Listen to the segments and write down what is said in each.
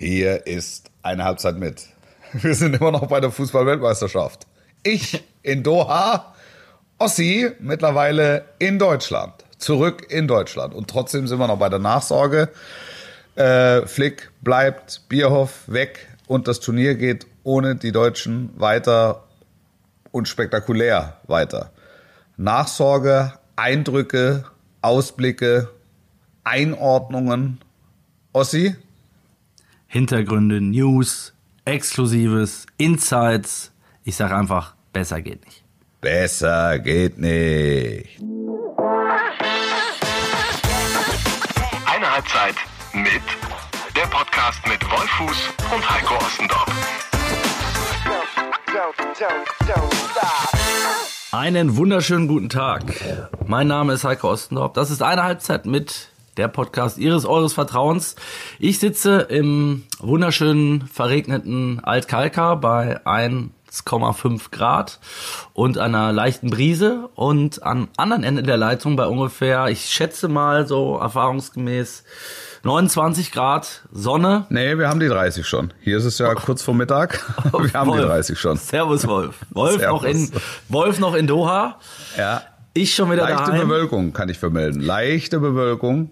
Hier ist eine Halbzeit mit. Wir sind immer noch bei der Fußball-Weltmeisterschaft. Ich in Doha, Ossi mittlerweile in Deutschland. Zurück in Deutschland. Und trotzdem sind wir noch bei der Nachsorge. Äh, Flick bleibt, Bierhoff weg und das Turnier geht ohne die Deutschen weiter und spektakulär weiter. Nachsorge, Eindrücke, Ausblicke, Einordnungen. Ossi? Hintergründe, News, Exklusives, Insights. Ich sage einfach, besser geht nicht. Besser geht nicht. Eine Halbzeit mit der Podcast mit Wolfuß und Heiko Ostendorf. Einen wunderschönen guten Tag. Mein Name ist Heiko Ostendorf. Das ist eine Halbzeit mit der Podcast Ihres, Eures Vertrauens. Ich sitze im wunderschönen, verregneten Altkalka bei 1,5 Grad und einer leichten Brise und am anderen Ende der Leitung bei ungefähr, ich schätze mal so erfahrungsgemäß 29 Grad Sonne. Nee, wir haben die 30 schon. Hier ist es ja kurz vor Mittag. Wir haben Wolf. die 30 schon. Servus Wolf. Wolf Servus. noch in Wolf noch in Doha. Ja. Ich schon wieder Leichte daheim. Bewölkung kann ich vermelden. Leichte Bewölkung.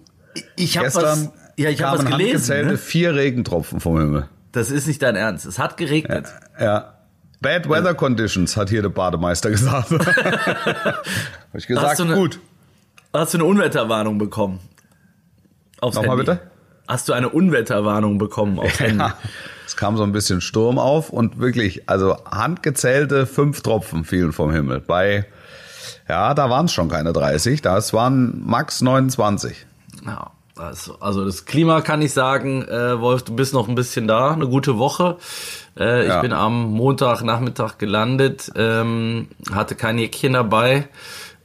Ich habe Gestern was, ja, ich habe was gelesen. handgezählte Ne? vier Regentropfen vom Himmel. Das ist nicht dein Ernst. Es hat geregnet. Ja. Bad Weather Conditions, hat hier der Bademeister gesagt. Hab ich gesagt, Hast du eine- gut. Hast du eine Unwetterwarnung bekommen? Aufs Nochmal Handy? bitte? Hast du eine Unwetterwarnung bekommen aufs Handy? Ja. Es kam so ein bisschen Sturm auf und wirklich, also handgezählte fünf Tropfen fielen vom Himmel. Bei, ja, da waren es schon keine 30, das waren max 29. Ja, also, also das Klima kann ich sagen, äh, Wolf, du bist noch ein bisschen da, eine gute Woche. Äh, Ja. Ich bin am Montagnachmittag gelandet, ähm, hatte kein Jäckchen dabei.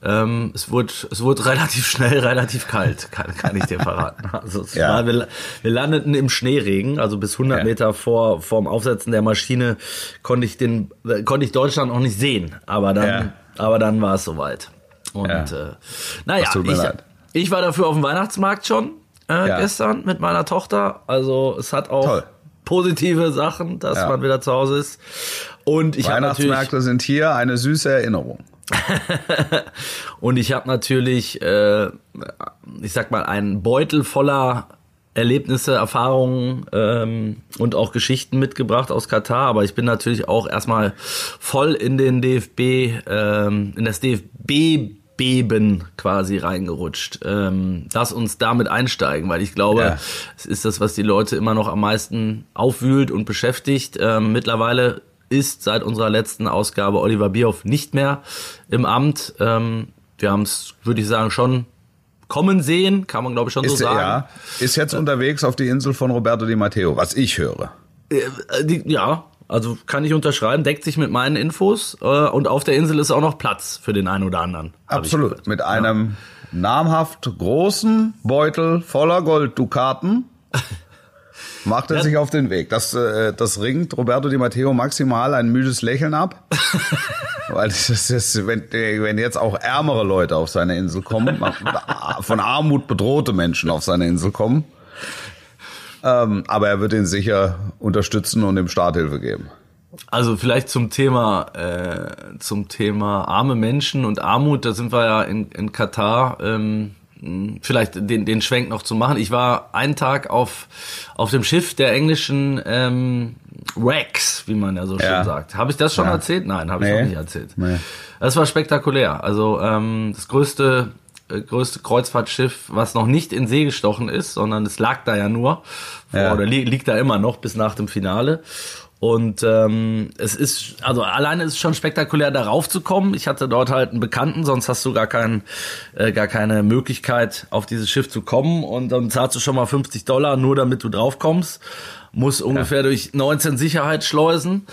Ähm, es wurde, es wurde relativ schnell, relativ kalt, kann, kann ich dir verraten. Also Ja. war, wir, wir landeten im Schneeregen, also bis 100 Ja. Meter vor vorm Aufsetzen der Maschine konnte ich den, äh, konnte ich Deutschland noch nicht sehen. Aber dann, Ja. aber dann war es soweit. Und Ja. äh, naja, Das tut mir ich, leid. Ich war dafür auf dem Weihnachtsmarkt schon äh, Ja. gestern mit meiner Tochter. Also es hat auch Toll. positive Sachen, dass Ja. man wieder zu Hause ist. Und ich Weihnachtsmärkte sind hier eine süße Erinnerung. und ich habe natürlich, äh, ich sag mal, einen Beutel voller Erlebnisse, Erfahrungen ähm, und auch Geschichten mitgebracht aus Katar. Aber ich bin natürlich auch erstmal voll in den DFB, ähm, in das DFB Beben quasi reingerutscht. Ähm, lass uns damit einsteigen, weil ich glaube, Ja. es ist das, was die Leute immer noch am meisten aufwühlt und beschäftigt. Ähm, mittlerweile ist seit unserer letzten Ausgabe Oliver Bierhoff nicht mehr im Amt. Ähm, wir haben es, würde ich sagen, schon kommen sehen, kann man glaube ich schon so Ist, sagen. ja, ist jetzt unterwegs auf die Insel von Roberto Di Matteo, was ich höre. Äh, die, ja, also kann ich unterschreiben, deckt sich mit meinen Infos äh, und auf der Insel ist auch noch Platz für den einen oder anderen. Absolut. Mit einem namhaft großen Beutel voller Golddukaten macht er Ja. sich auf den Weg. Das, äh, das ringt Roberto Di Matteo maximal ein müdes Lächeln ab. Weil das ist, wenn, wenn jetzt auch ärmere Leute auf seine Insel kommen, von Armut bedrohte Menschen auf seine Insel kommen. Ähm, aber er wird ihn sicher unterstützen und dem Staat Hilfe geben. Also vielleicht zum Thema äh, zum Thema arme Menschen und Armut, da sind wir ja in, in Katar. Ähm, vielleicht den, den Schwenk noch zu machen. Ich war einen Tag auf auf dem Schiff der englischen ähm, Rex, wie man ja so schön Ja. sagt. Habe ich das schon Ja. erzählt? Nein, habe ich Nee. noch nicht erzählt. Nee. Das war spektakulär. Also ähm, das größte größte Kreuzfahrtschiff, was noch nicht in See gestochen ist, sondern es lag da ja nur vor, Ja. oder li liegt da immer noch bis nach dem Finale. Und ähm, es ist, also alleine ist es schon spektakulär, darauf zu kommen. Ich hatte dort halt einen Bekannten, sonst hast du gar, kein, äh, gar keine Möglichkeit, auf dieses Schiff zu kommen. Und dann zahlst du schon mal 50 Dollar, nur damit du drauf kommst. Muss ungefähr durch 19 Sicherheitsschleusen.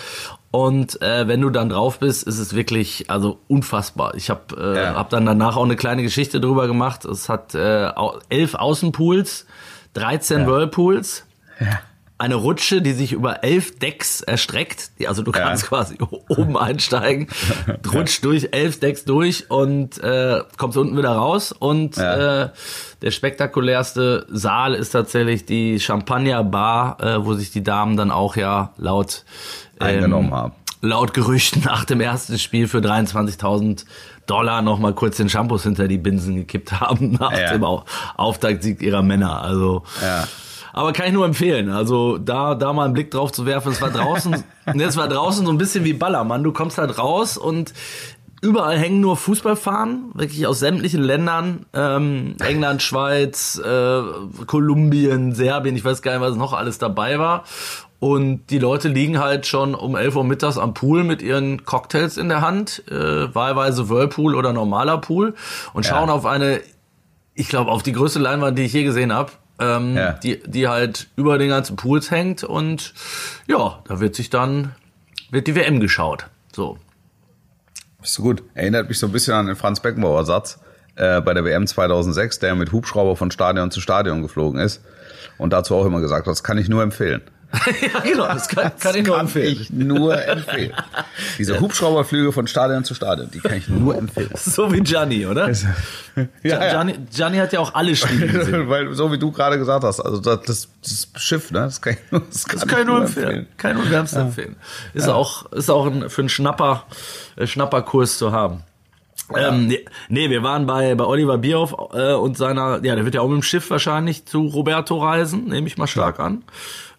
Und äh, wenn du dann drauf bist, ist es wirklich also unfassbar. Ich habe äh, Ja. hab dann danach auch eine kleine Geschichte drüber gemacht. Es hat äh, elf Außenpools, 13 Whirlpools. Ja. Eine Rutsche, die sich über elf Decks erstreckt. Die, also du kannst Ja. quasi oben einsteigen, rutscht durch elf Decks durch und äh, kommst unten wieder raus. Und Ja. äh, der spektakulärste Saal ist tatsächlich die Champagner Bar, äh, wo sich die Damen dann auch ja laut ähm, Eingenommen haben. laut Gerüchten nach dem ersten Spiel für 23.000 Dollar noch mal kurz den Shampoos hinter die Binsen gekippt haben nach Ja. dem Au- Auftaktsieg ihrer Männer. Also, Ja. Aber kann ich nur empfehlen. Also da, da mal einen Blick drauf zu werfen. Es war draußen, ne, es war draußen so ein bisschen wie Ballermann. Du kommst halt raus und überall hängen nur Fußballfahnen, wirklich aus sämtlichen Ländern. Ähm, England, Schweiz, äh, Kolumbien, Serbien, ich weiß gar nicht, was noch alles dabei war. Und die Leute liegen halt schon um 11 Uhr mittags am Pool mit ihren Cocktails in der Hand, äh, wahlweise Whirlpool oder normaler Pool und schauen auf eine, ich glaube, auf die größte Leinwand, die ich je gesehen habe, ähm, Ja. die, die halt über den ganzen Pools hängt und ja, da wird sich dann, wird die WM geschaut. So. Ist so gut. Erinnert mich so ein bisschen an den Franz Beckenbauer Satz äh, bei der WM 2006, der mit Hubschrauber von Stadion zu Stadion geflogen ist und dazu auch immer gesagt hat, das kann ich nur empfehlen. Ja, genau, das kann, kann ich nur kann empfehlen. ich nur empfehlen. Diese Hubschrauberflüge von Stadion zu Stadion, die kann ich nur empfehlen. So wie Gianni, oder? Ja, ja. Gianni, Gianni hat ja auch alle Spiele gesehen. Weil, so wie du gerade gesagt hast, also das, das, Schiff, ne, das kann ich nur, das kann Das kann ich nur empfehlen. Kann ich nur wärmstens empfehlen. Ist auch, ist auch ein, für einen Schnapper, äh, Schnapperkurs zu haben. Ähm, nee, nee, wir waren bei, bei Oliver Bierhoff äh, und seiner, ja, der wird ja auch mit dem Schiff wahrscheinlich zu Roberto reisen, nehme ich mal stark an.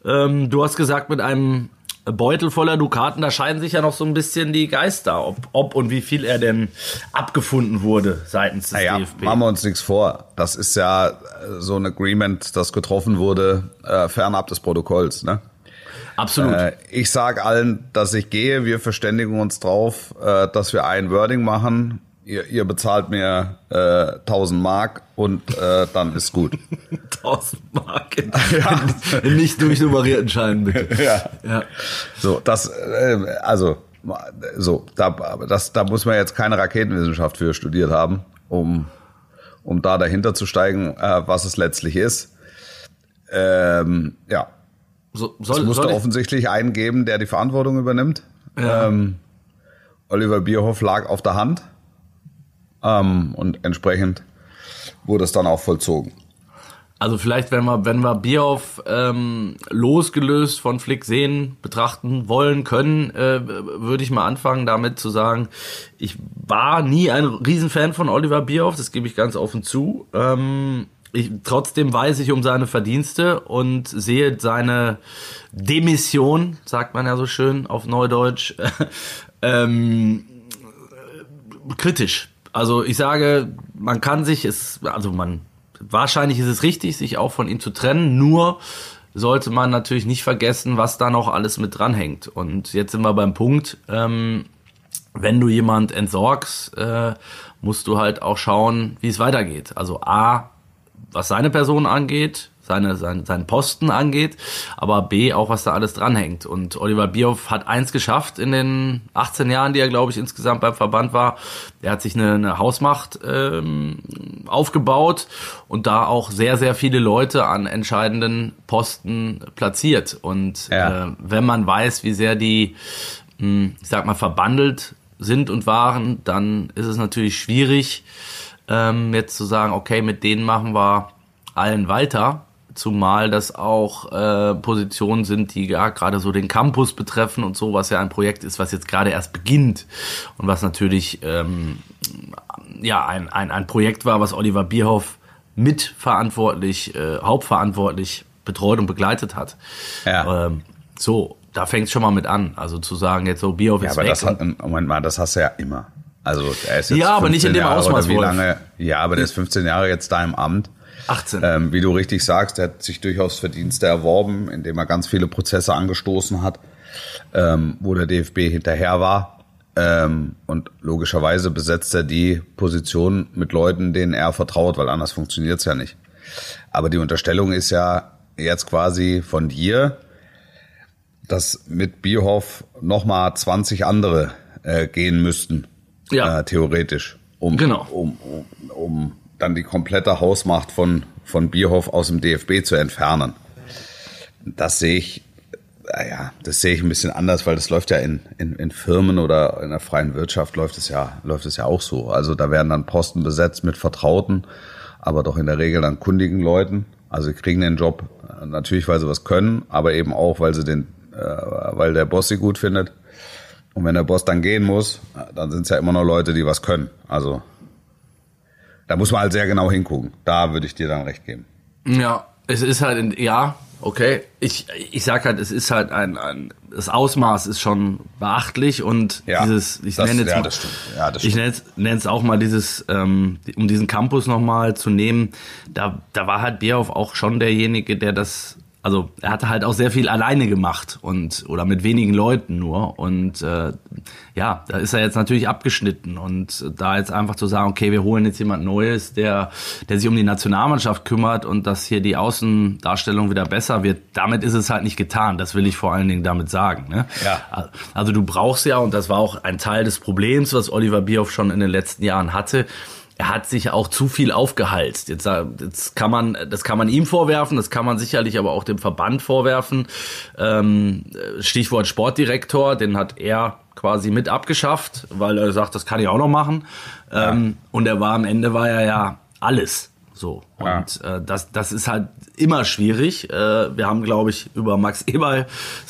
Ähm, du hast gesagt, mit einem Beutel voller Dukaten, da scheiden sich ja noch so ein bisschen die Geister, ob, ob und wie viel er denn abgefunden wurde seitens des Naja, DFB. machen wir uns nichts vor. Das ist ja äh, so ein Agreement, das getroffen wurde, äh, fernab des Protokolls. Ne? Absolut. Äh, ich sag allen, dass ich gehe. Wir verständigen uns drauf, äh, dass wir ein Wording machen. Ihr, ihr bezahlt mir äh, 1000 Mark und äh, dann ist gut. 1000 Mark in, in, in nicht durchnummerierten Scheinen, bitte. Ja. ja. So, das, äh, also, so, da, aber das, da muss man jetzt keine Raketenwissenschaft für studiert haben, um, um da dahinter zu steigen, äh, was es letztlich ist. Ähm, ja, So, es soll, musste soll ich, offensichtlich einen geben, der die Verantwortung übernimmt. Ja. Ähm, Oliver Bierhoff lag auf der Hand ähm, und entsprechend wurde es dann auch vollzogen. Also vielleicht, wenn wir, wenn wir Bierhoff ähm, losgelöst von Flick sehen, betrachten wollen können, äh, würde ich mal anfangen damit zu sagen, ich war nie ein Riesenfan von Oliver Bierhoff, das gebe ich ganz offen zu. Ähm, ich, trotzdem weiß ich um seine Verdienste und sehe seine Demission, sagt man ja so schön auf Neudeutsch, ähm, kritisch. Also ich sage, man kann sich es, also man, wahrscheinlich ist es richtig, sich auch von ihm zu trennen, nur sollte man natürlich nicht vergessen, was da noch alles mit dranhängt. Und jetzt sind wir beim Punkt, ähm, wenn du jemand entsorgst, äh, musst du halt auch schauen, wie es weitergeht. Also A, was seine Person angeht, seine, seine, seinen Posten angeht, aber B, auch was da alles dranhängt. Und Oliver Bierhoff hat eins geschafft in den 18 Jahren, die er, glaube ich, insgesamt beim Verband war. Er hat sich eine, eine Hausmacht ähm, aufgebaut und da auch sehr, sehr viele Leute an entscheidenden Posten platziert. Und Ja. äh, wenn man weiß, wie sehr die, mh, ich sag mal, verbandelt sind und waren, dann ist es natürlich schwierig, ähm, jetzt zu sagen, okay, mit denen machen wir allen weiter. Zumal das auch äh, Positionen sind, die ja gerade so den Campus betreffen und so, was ja ein Projekt ist, was jetzt gerade erst beginnt und was natürlich ähm, ja ein, ein, ein Projekt war, was Oliver Bierhoff mitverantwortlich, äh, hauptverantwortlich betreut und begleitet hat. Ja. Ähm, so, da fängt es schon mal mit an. Also zu sagen, jetzt so Bierhoff Ja, ist aber weg. das hat, Moment mal, das hast du ja immer. Also er ist jetzt Ja, aber nicht in 15 dem Jahre Ausmaß, wie lange? Ja, aber der ist 15 Jahre jetzt da im Amt. 18. Ähm, wie du richtig sagst, er hat sich durchaus Verdienste erworben, indem er ganz viele Prozesse angestoßen hat, ähm, wo der DFB hinterher war. Ähm, und logischerweise besetzt er die Position mit Leuten, denen er vertraut, weil anders funktioniert's ja nicht. Aber die Unterstellung ist ja jetzt quasi von dir, dass mit Bierhoff nochmal 20 andere äh, gehen müssten, Ja. äh, theoretisch, um, Genau. um, um, um dann die komplette Hausmacht von, von Bierhoff aus dem DFB zu entfernen. Das sehe ich, ja, das sehe ich ein bisschen anders, weil das läuft ja in, in, in Firmen oder in der freien Wirtschaft läuft es ja, läuft es ja auch so. Also da werden dann Posten besetzt mit Vertrauten, aber doch in der Regel dann kundigen Leuten. Also kriegen den Job äh, natürlich, weil sie was können, aber eben auch, weil sie den, äh, weil der Boss sie gut findet. Und wenn der Boss dann gehen muss, dann sind es ja immer noch Leute, die was können. Also da muss man halt sehr genau hingucken. Da würde ich dir dann recht geben. Ja, es ist halt, in, ja, okay. Ich, ich sag halt, es ist halt ein, ein das Ausmaß ist schon beachtlich und Ja, dieses, ich das- nenne jetzt ja, mal. Ja, ich nenne es, nenne es auch mal dieses, ähm, um diesen Campus nochmal zu nehmen, da, da war halt Bierhoff auch schon derjenige, der das, also er hatte halt auch sehr viel alleine gemacht und oder mit wenigen Leuten nur und äh, ja, da ist er jetzt natürlich abgeschnitten und da jetzt einfach zu sagen, okay, wir holen jetzt jemand Neues, der der sich um die Nationalmannschaft kümmert und dass hier die Außendarstellung wieder besser wird, damit ist es halt nicht getan. Das will ich vor allen Dingen damit sagen. Ne? Ja. Also du brauchst ja, und das war auch ein Teil des Problems, was Oliver Bierhoff schon in den letzten Jahren hatte, er hat sich auch zu viel aufgehalst. Jetzt, äh, jetzt kann man, das kann man ihm vorwerfen, das kann man sicherlich aber auch dem Verband vorwerfen. Ähm, Stichwort Sportdirektor, den hat er quasi mit abgeschafft, weil er sagt, das kann ich auch noch machen. Ähm, und er war am Ende war er ja alles. So. Ja. Und äh, das, das ist halt immer schwierig. Äh, wir haben, glaube ich, über Max Eberls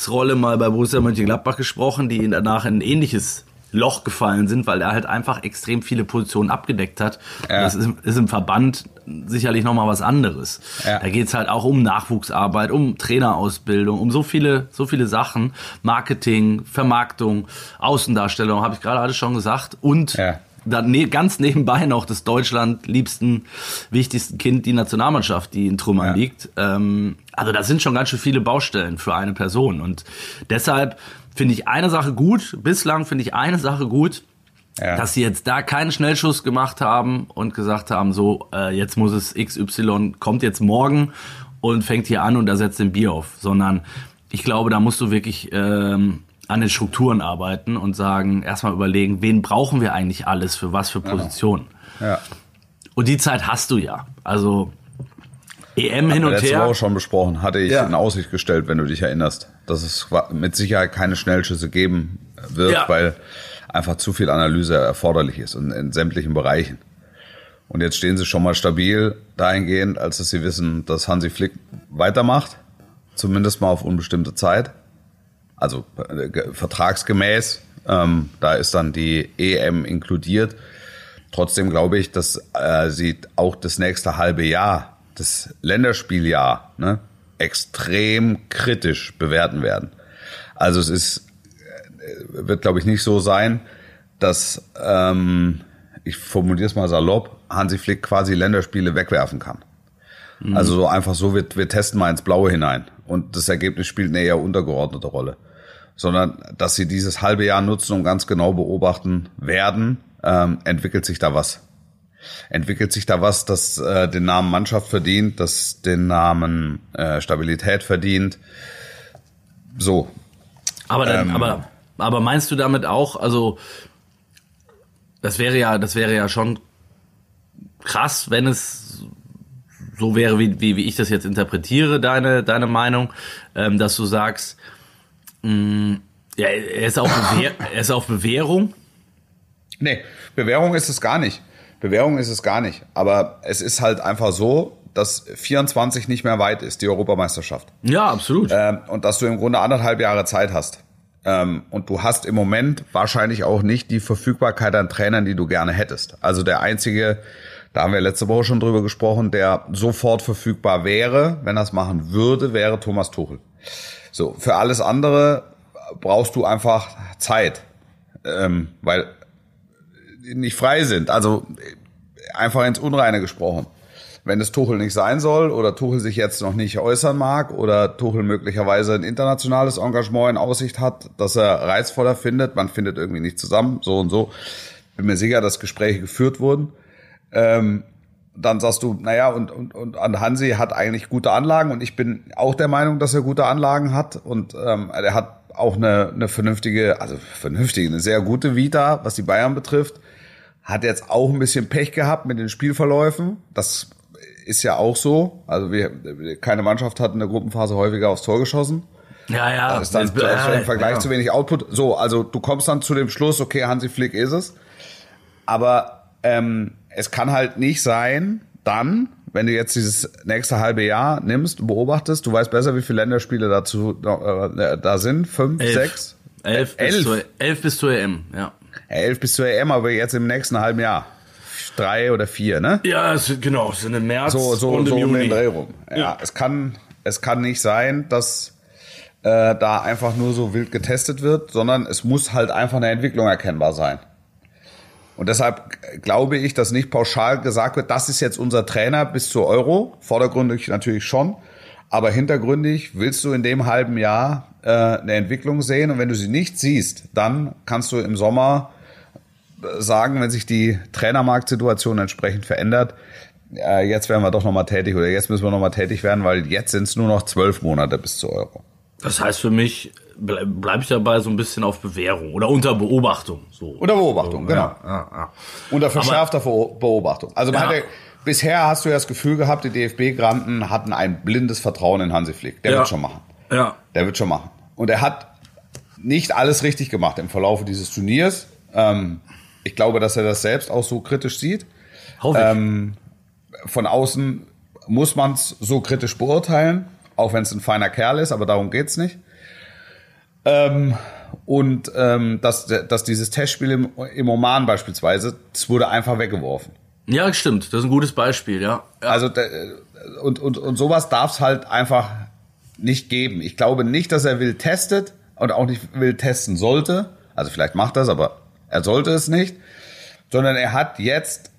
Rolle mal bei Borussia Mönchengladbach gesprochen, die danach in ein ähnliches Loch gefallen sind, weil er halt einfach extrem viele Positionen abgedeckt hat. Ja. Das ist, ist im Verband sicherlich nochmal was anderes. Ja. Da geht's halt auch um Nachwuchsarbeit, um Trainerausbildung, um so viele, so viele Sachen. Marketing, Vermarktung, Außendarstellung, habe ich gerade alles schon gesagt. Und Ja. dann ne, ganz nebenbei noch das Deutschland liebsten, wichtigsten Kind, die Nationalmannschaft, die in Trümmern Ja. liegt. Ähm, also das sind schon ganz schön viele Baustellen für eine Person. Und deshalb finde ich eine Sache gut, bislang finde ich eine Sache gut, Ja. dass sie jetzt da keinen Schnellschuss gemacht haben und gesagt haben, so, äh, jetzt muss es XY, kommt jetzt morgen und fängt hier an und ersetzt den Bier auf, sondern ich glaube, da musst du wirklich ähm, an den Strukturen arbeiten und sagen, erstmal überlegen, wen brauchen wir eigentlich alles für was für Positionen. Ja. Und die Zeit hast du ja. Also EM hin und Letzte her. Woche schon besprochen, hatte ich Ja. in Aussicht gestellt, wenn du dich erinnerst, dass es mit Sicherheit keine Schnellschüsse geben wird, Ja. weil einfach zu viel Analyse erforderlich ist und in sämtlichen Bereichen. Und jetzt stehen sie schon mal stabil dahingehend, als dass sie wissen, dass Hansi Flick weitermacht, zumindest mal auf unbestimmte Zeit, also äh, ge- vertragsgemäß. Ähm, da ist dann die EM inkludiert. Trotzdem glaube ich, dass äh, sie auch das nächste halbe Jahr, das Länderspieljahr, ne, extrem kritisch bewerten werden. Also es ist, äh, wird glaube ich nicht so sein, dass, ähm, ich formuliere es mal salopp, Hansi Flick quasi Länderspiele wegwerfen kann. Also so einfach so, wir, wir testen mal ins Blaue hinein. Und das Ergebnis spielt eine eher untergeordnete Rolle. Sondern, dass sie dieses halbe Jahr nutzen und ganz genau beobachten werden, ähm, entwickelt sich da was. Entwickelt sich da was, das äh, den Namen Mannschaft verdient, das den Namen äh, Stabilität verdient. So. Aber, dann, Ähm. aber, aber meinst du damit auch, also das wäre ja, das wäre ja schon krass, wenn es so wäre, wie, wie, wie ich das jetzt interpretiere, deine, deine Meinung, ähm, dass du sagst, mh, ja, er ist auf, er ist auf Bewährung. Nee, Bewährung ist es gar nicht. Bewährung ist es gar nicht. Aber es ist halt einfach so, dass 24 nicht mehr weit ist, die Europameisterschaft. Ja, absolut. Ähm, und dass du im Grunde anderthalb Jahre Zeit hast. Ähm, und du hast im Moment wahrscheinlich auch nicht die Verfügbarkeit an Trainern, die du gerne hättest. Also der einzige, da haben wir letzte Woche schon drüber gesprochen, der sofort verfügbar wäre, wenn er es machen würde, wäre Thomas Tuchel. So, für alles andere brauchst du einfach Zeit, ähm, weil nicht frei sind. Also einfach ins Unreine gesprochen. Wenn es Tuchel nicht sein soll oder Tuchel sich jetzt noch nicht äußern mag oder Tuchel möglicherweise ein internationales Engagement in Aussicht hat, dass er reizvoller findet, man findet irgendwie nicht zusammen, so und so. Bin mir sicher, dass Gespräche geführt wurden. Ähm, dann sagst du, naja, und, und, und an Hansi hat eigentlich gute Anlagen und ich bin auch der Meinung, dass er gute Anlagen hat und ähm, er hat auch eine, eine vernünftige, also vernünftige, eine sehr gute Vita, was die Bayern betrifft. Hat jetzt auch ein bisschen Pech gehabt mit den Spielverläufen. Das ist ja auch so. Also wir, keine Mannschaft hat in der Gruppenphase häufiger aufs Tor geschossen. Ja, ja. Das ist dann Das- also im Vergleich ja. zu wenig Output. So, also du kommst dann zu dem Schluss, okay, Hansi Flick ist es. Aber ähm, es kann halt nicht sein, dann, wenn du jetzt dieses nächste halbe Jahr nimmst und beobachtest, du weißt besser, wie viele Länderspiele dazu äh, da sind. Fünf, Elf. sechs? Elf, bis Elf. Zur, elf bis zur EM, ja. Elf bis zur EM, aber jetzt im nächsten halben Jahr. Drei oder vier, ne? Ja, es, genau, es sind im März So, so, und so im um den Juni. Dreh rum. Ja, Ja. es kann, es kann nicht sein, dass äh, da einfach nur so wild getestet wird, sondern es muss halt einfach eine Entwicklung erkennbar sein. Und deshalb glaube ich, dass nicht pauschal gesagt wird, das ist jetzt unser Trainer bis zur Euro. Vordergründig natürlich schon. Aber hintergründig willst du in dem halben Jahr äh, eine Entwicklung sehen. Und wenn du sie nicht siehst, dann kannst du im Sommer äh, sagen, wenn sich die Trainermarktsituation entsprechend verändert, äh, jetzt werden wir doch nochmal tätig oder jetzt müssen wir nochmal tätig werden, weil jetzt sind es nur noch zwölf Monate bis zur Euro. Das heißt für mich, ble bleibe ich dabei so ein bisschen auf Bewährung oder unter Beobachtung. So. Unter Beobachtung, genau. Ja, ja. Unter verschärfter Ver- Beobachtung. Also man Ja. hatte, bisher hast du ja das Gefühl gehabt, die DFB-Granten hatten ein blindes Vertrauen in Hansi Flick. Der Ja. wird schon machen. ja. Der wird schon machen. Und er hat nicht alles richtig gemacht im Verlauf dieses Turniers. Ähm, ich glaube, dass er das selbst auch so kritisch sieht. Hoffe ich. Ähm, von außen muss man es so kritisch beurteilen, auch wenn es ein feiner Kerl ist, aber darum geht's nicht. Ähm, und ähm, dass, dass dieses Testspiel im, im Oman beispielsweise, das wurde einfach weggeworfen. Ja, stimmt. Das ist ein gutes Beispiel, ja. Also und, und, und sowas darf es halt einfach nicht geben. Ich glaube nicht, dass er will testet und auch nicht will testen sollte. Also vielleicht macht das, aber er sollte es nicht. Sondern er hat jetzt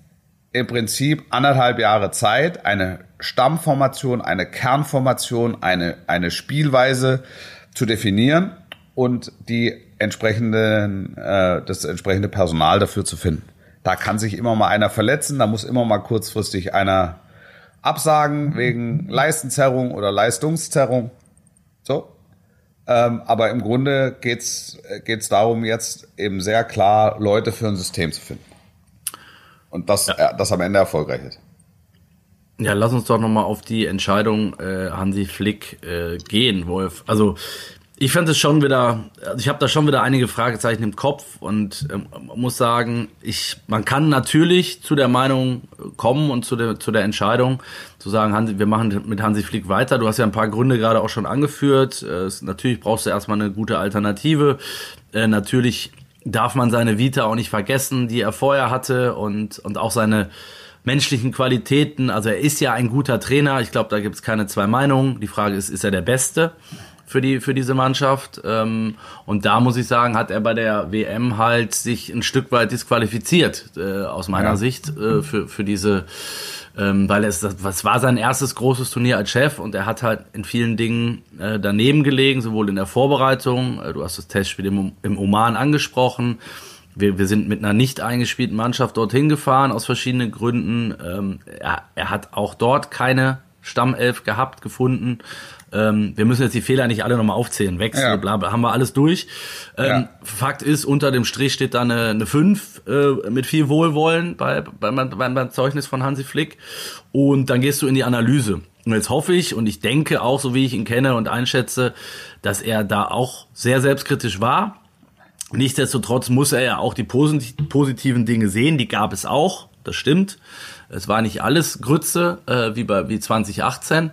im Prinzip anderthalb Jahre Zeit, eine Stammformation, eine Kernformation, eine, eine Spielweise zu definieren und die entsprechenden, äh, das entsprechende Personal dafür zu finden. Da kann sich immer mal einer verletzen, da muss immer mal kurzfristig einer absagen wegen Leistenzerrung oder Leistungszerrung. So. Ähm, aber im Grunde geht's geht's darum, jetzt eben sehr klar Leute für ein System zu finden. Und das, äh, das am Ende erfolgreich ist. Ja, lass uns doch nochmal auf die Entscheidung äh, Hansi Flick äh, gehen, Wolf. Also ich fand es schon wieder, also ich habe da schon wieder einige Fragezeichen im Kopf und ähm, muss sagen, ich, man kann natürlich zu der Meinung kommen und zu der, zu der Entscheidung zu sagen, Hansi, wir machen mit Hansi Flick weiter. Du hast ja ein paar Gründe gerade auch schon angeführt. Äh, natürlich brauchst du erstmal eine gute Alternative. Äh, natürlich darf man seine Vita auch nicht vergessen, die er vorher hatte und, und auch seine menschlichen Qualitäten. Also er ist ja ein guter Trainer. Ich glaube, da gibt es keine zwei Meinungen. Die Frage ist, ist er der Beste für die für diese Mannschaft? Ähm, und da muss ich sagen, hat er bei der WM halt sich ein Stück weit disqualifiziert äh, aus meiner Ja. Sicht äh, für für diese ähm, weil es das was war sein erstes großes Turnier als Chef und er hat halt in vielen Dingen äh, daneben gelegen, sowohl in der Vorbereitung, äh, du hast das Testspiel im, im Oman angesprochen, wir, wir sind mit einer nicht eingespielten Mannschaft dorthin gefahren, aus verschiedenen Gründen. Ähm, er, er hat auch dort keine Stammelf gehabt, gefunden. Ähm, wir müssen jetzt die Fehler nicht alle nochmal aufzählen. Wechsel, Ja. bla, bla, haben wir alles durch. Ähm, Ja. Fakt ist, unter dem Strich steht da eine, eine 5 äh, mit viel Wohlwollen bei, bei, beim, beim Zeugnis von Hansi Flick. Und dann gehst du in die Analyse. Und jetzt hoffe ich und ich denke auch, so wie ich ihn kenne und einschätze, dass er da auch sehr selbstkritisch war. Nichtsdestotrotz muss er ja auch die posit- positiven Dinge sehen, die gab es auch, das stimmt. Es war nicht alles Grütze, äh, wie bei wie 2018.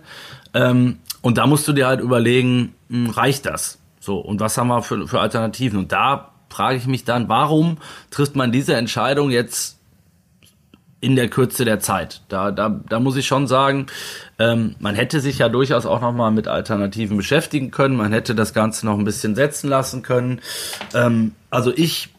Ähm, und da musst du dir halt überlegen, mh, reicht das? So, und was haben wir für, für Alternativen? Und da frage ich mich dann, warum trifft man diese Entscheidung jetzt in der Kürze der Zeit. Da, da, da muss ich schon sagen, ähm, man hätte sich ja durchaus auch noch mal mit Alternativen beschäftigen können. Man hätte das Ganze noch ein bisschen setzen lassen können. Ähm, also ich,